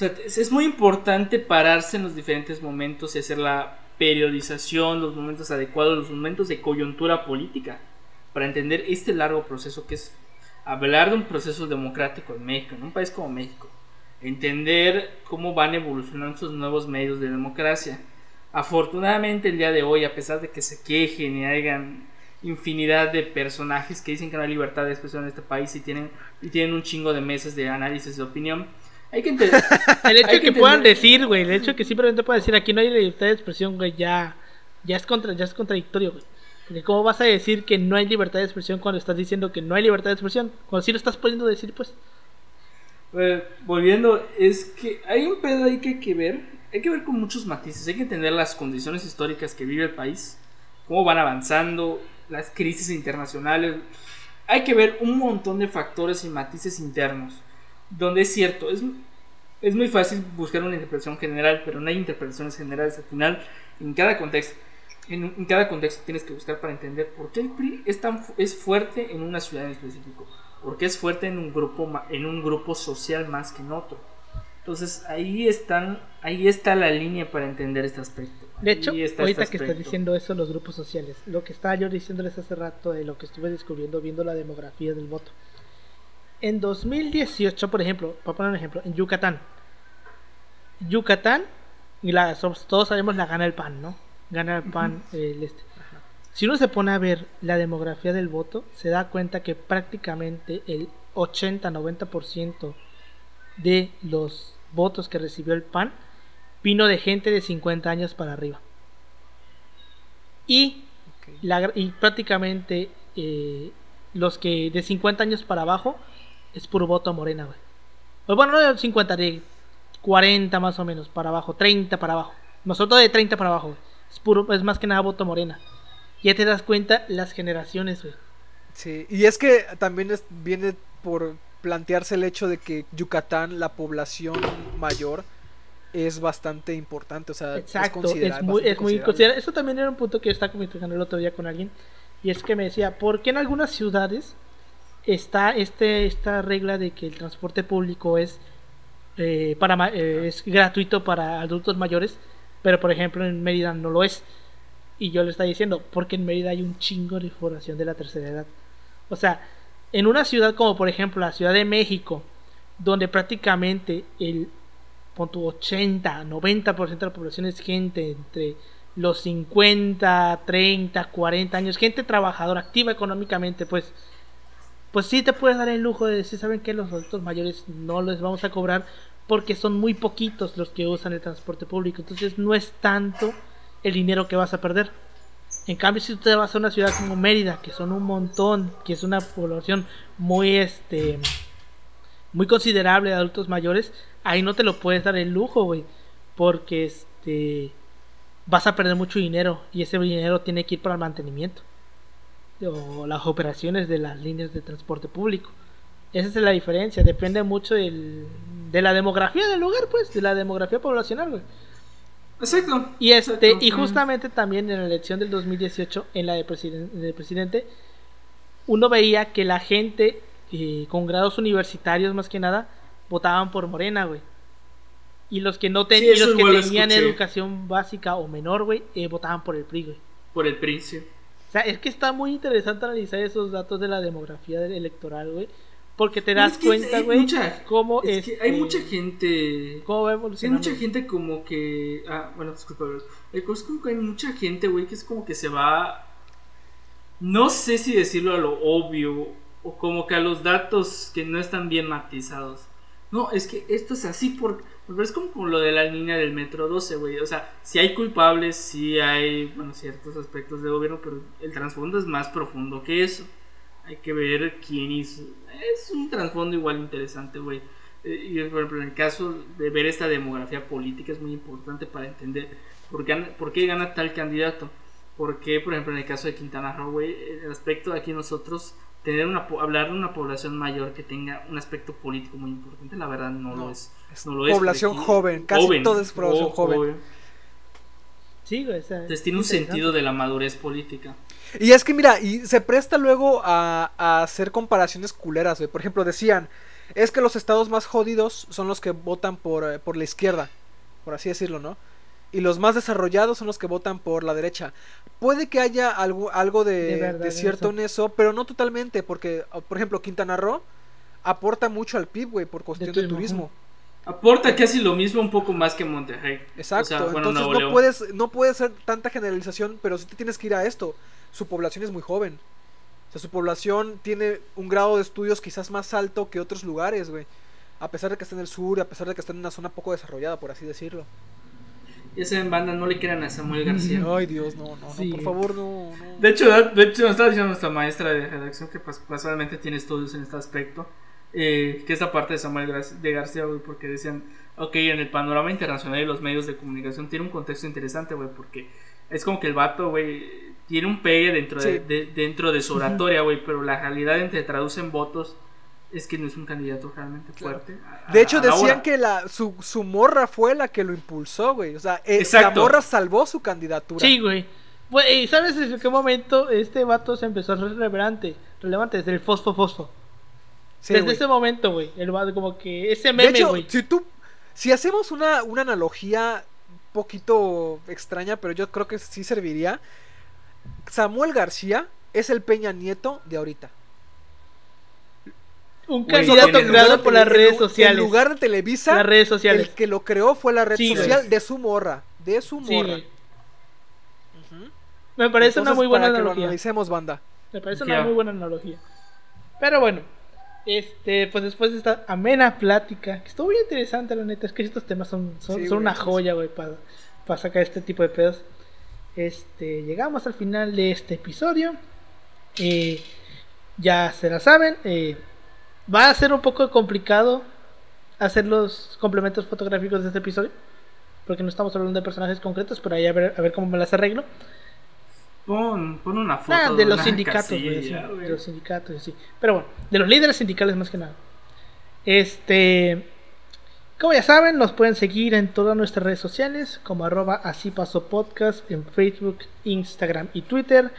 C: es muy importante pararse en los diferentes momentos y hacer la periodización, los momentos adecuados, los momentos de coyuntura política, para entender este largo proceso que es hablar de un proceso democrático en México, en un país como México. Entender cómo van evolucionando estos nuevos medios de democracia Afortunadamente el día de hoy, a pesar de que se quejen y hayan infinidad de personajes que dicen que no hay libertad de expresión en este país y tienen, y tienen un chingo de mesas de análisis de opinión, hay que entender...
A: el hecho de que, puedan decir, güey, el hecho de que simplemente puedan decir aquí no hay libertad de expresión, güey, ya, ya, es, contra, ya es contradictorio, güey. Porque ¿cómo vas a decir que no hay libertad de expresión cuando estás diciendo que no hay libertad de expresión? Cuando sí lo estás poniendo a decir, pues...
C: pues volviendo, es que hay un pedo ahí que hay que ver hay que ver con muchos matices, hay que entender las condiciones históricas que vive el país, cómo van avanzando, las crisis internacionales, hay que ver un montón de factores y matices internos, donde es cierto, es, es muy fácil buscar una interpretación general, pero no hay interpretaciones generales al final, en cada contexto. En, cada contexto tienes que buscar para entender por qué el PRI es, tan, es fuerte en una ciudad en específico, por qué es fuerte en un grupo, en un grupo social más que en otro entonces ahí están, ahí está la línea para entender este aspecto.
A: De hecho, ahorita este que estás diciendo eso, los grupos sociales, lo que estaba yo diciéndoles hace rato de lo que estuve descubriendo viendo la demografía del voto. En 2018, por ejemplo, para poner un ejemplo, en Yucatán. Yucatán, y la, todos sabemos la gana el PAN, ¿no? Gana el PAN el este. Si uno se pone a ver la demografía del voto, se da cuenta que prácticamente el 80-90% de los votos que recibió el PAN vino de gente de 50 años para arriba. Y, y prácticamente eh, los que de 50 años para abajo es puro voto Morena, güey. Pues bueno, no de 50, de 40 más o menos para abajo, 30 para abajo. Nosotros de 30 para abajo, Es, puro, es más que nada voto Morena. Ya te das cuenta las generaciones, güey.
B: Sí, y es que también es, viene por plantearse el hecho de que Yucatán, la población mayor, es bastante importante. O sea,
A: Exacto, es, muy, es muy considerable. Eso también era un punto que yo estaba comentando el otro día con alguien. Y es que me decía, ¿por qué en algunas ciudades está este, esta regla de que el transporte público es, eh, para, eh, es gratuito para adultos mayores? Pero por ejemplo en Mérida no lo es. Y yo le estaba diciendo, porque en Mérida hay un chingo de población de la tercera edad. O sea, en una ciudad como por ejemplo la Ciudad de México, donde prácticamente el 80, 90% de la población es gente entre los 50, 30, 40 años, gente trabajadora, activa económicamente, pues pues sí te puedes dar el lujo de decir, ¿saben que Los adultos mayores no les vamos a cobrar porque son muy poquitos los que usan el transporte público, entonces no es tanto el dinero que vas a perder. En cambio, si usted vas a una ciudad como Mérida, que son un montón, que es una población muy este muy considerable de adultos mayores, ahí no te lo puedes dar el lujo, güey, porque este vas a perder mucho dinero y ese dinero tiene que ir para el mantenimiento o las operaciones de las líneas de transporte público. Esa es la diferencia, depende mucho del, de la demografía del lugar, pues, de la demografía poblacional, güey.
C: Exacto.
A: Y este y justamente también en la elección del 2018 en la de, presidente uno veía que la gente eh, con grados universitarios más que nada votaban por Morena, güey. Y los que no ten-
C: Sí,
A: y
C: eso
A: los que
C: igual lo
A: tenían
C: escuché.
A: educación básica o menor, güey, eh, votaban por el PRI, güey.
C: Por el príncipe.
A: O sea, es que está muy interesante analizar esos datos de la demografía electoral, güey. Porque te das
C: Es que
A: cuenta,
C: hay
A: güey, cómo
C: Es que hay mucha gente.
A: cómo va
C: Sí, hay mucha gente como que. Ah, bueno, disculpa. Eh, Es como que hay mucha gente, güey, que es como que se va. No sé si decirlo a lo obvio. O como que a los datos que no están bien matizados. No, es que esto es así por. Es como, lo de la línea del metro 12, güey. O sea, si hay culpables, sí hay, bueno, ciertos aspectos de gobierno, pero el trasfondo es más profundo que eso. Hay que ver quién hizo. Es un trasfondo igual interesante, güey. Eh, Y por ejemplo, en el caso de ver esta demografía política es muy importante para entender por qué, por qué gana tal candidato. Por qué, por ejemplo, en el caso de Quintana Roo, güey, el aspecto de aquí nosotros, tener una, po- hablar de una población mayor que tenga un aspecto político muy importante, la verdad no,
B: No,
C: lo es.
B: es
C: No lo es,
B: población
C: porque-
B: joven, casi todo es población joven.
A: Sí, güey, o sea,
C: Entonces tiene un sentido de la madurez política.
B: Y es que mira, y se presta luego a, a hacer comparaciones culeras, güey. Por ejemplo, decían, es que los estados más jodidos son los que votan por, eh, por la izquierda, por así decirlo, ¿no? Y los más desarrollados son los que votan por la derecha. Puede que haya algo, algo de,
A: De verdad
B: de
A: en
B: cierto en eso, pero no totalmente, porque, por ejemplo, Quintana Roo aporta mucho al PIB, güey, por cuestión de
A: turismo,
B: turismo.
C: Aporta casi lo mismo, un poco más que Monterrey.
B: Exacto,
C: O sea, bueno,
B: entonces no puedes, no puede ser tanta generalización, pero sí te tienes que ir a esto. Su población es muy joven. O sea, su población tiene un grado de estudios quizás más alto que otros lugares, güey. A pesar de que está en el sur a pesar de que está en una zona poco desarrollada, por así decirlo.
C: Ya saben, banda, no le quieran a Samuel García.
B: Ay, Dios, no, no,
A: Sí.
B: no, por favor, no, no.
C: De hecho, de hecho, nos estaba diciendo nuestra maestra de redacción que pues, casualmente tiene estudios en este aspecto. eh, que esta parte de Samuel de García, güey, porque decían, ok, en el panorama internacional y los medios de comunicación tiene un contexto interesante, güey, porque es como que el vato, güey, tiene un pegue dentro, de,
B: Sí.
C: de- dentro de su oratoria, güey, pero la realidad entre traduce en votos es que no es un candidato realmente
B: Claro.
C: fuerte. a-
B: De hecho, decían
C: hora.
B: que la, su, su morra fue la que lo impulsó, güey. O sea, eh, la morra salvó su candidatura.
A: Sí, güey. Güey, ¿sabes desde qué momento este vato se empezó a ser relevante? Relevante desde el fosfo fosfo.
B: Sí,
A: desde
B: güey.
A: ese momento, güey. El vato como que ese
B: De
A: meme,
B: hecho,
A: güey.
B: si tú, si hacemos una, una analogía un poquito extraña, pero yo creo que sí serviría. Samuel García es el Peña Nieto de ahorita.
A: Un candidato creado por las
B: En
A: redes sociales.
B: En lugar de Televisa,
A: las redes sociales.
B: el que lo creó fue la red
A: Sí,
B: social de su morra. De su
A: Sí,
B: morra.
A: Me parece una muy buena
B: para que lo
A: analogía.
B: analicemos, banda.
A: Me parece una muy buena analogía. Pero bueno, este, pues después de esta amena plática, que estuvo bien interesante, la neta, es que estos temas son, son,
B: Sí,
A: son
B: güey,
A: una joya, güey, para, para sacar este tipo de pedos. Este, llegamos al final de este episodio. Eh, ya se la saben, eh, va a ser un poco complicado hacer los complementos fotográficos de este episodio. Porque no estamos hablando de personajes concretos, pero ahí a ver, a ver cómo me las arreglo.
C: Pon, pon una foto
A: Ah, de los sindicatos,
C: casilla,
A: de los sindicatos, así. Pero bueno, de los líderes sindicales más que nada. Este, como ya saben, nos pueden seguir en todas nuestras redes sociales, como arroba así paso podcast en Facebook, Instagram y Twitter.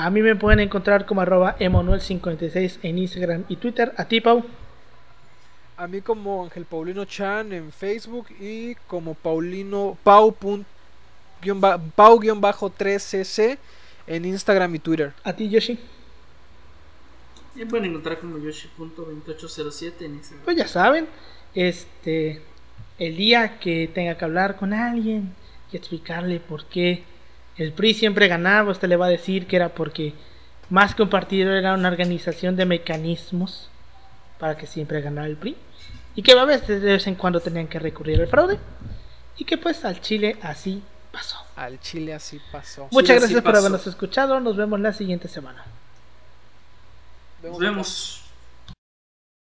A: A mí me pueden encontrar como arroba emanuel56 en Instagram y Twitter. A ti, Pau.
B: A mí como Ángel Paulino Chan en Facebook y como Paulino Pau. pun- guion ba- Pau-3cc en Instagram y Twitter.
A: A ti, Yoshi.
C: Y pueden encontrar como Yoshi.2807 en Instagram.
A: Pues ya saben, este, el día que tenga que hablar con alguien y explicarle por qué el PRI siempre ganaba, usted le va a decir que era porque más que un partido era una organización de mecanismos para que siempre ganara el PRI y que a veces de vez en cuando tenían que recurrir al fraude y que pues al Chile así pasó.
B: Al Chile así pasó.
A: Muchas gracias por
C: pasó.
A: habernos escuchado, nos vemos la siguiente semana.
C: Nos vemos.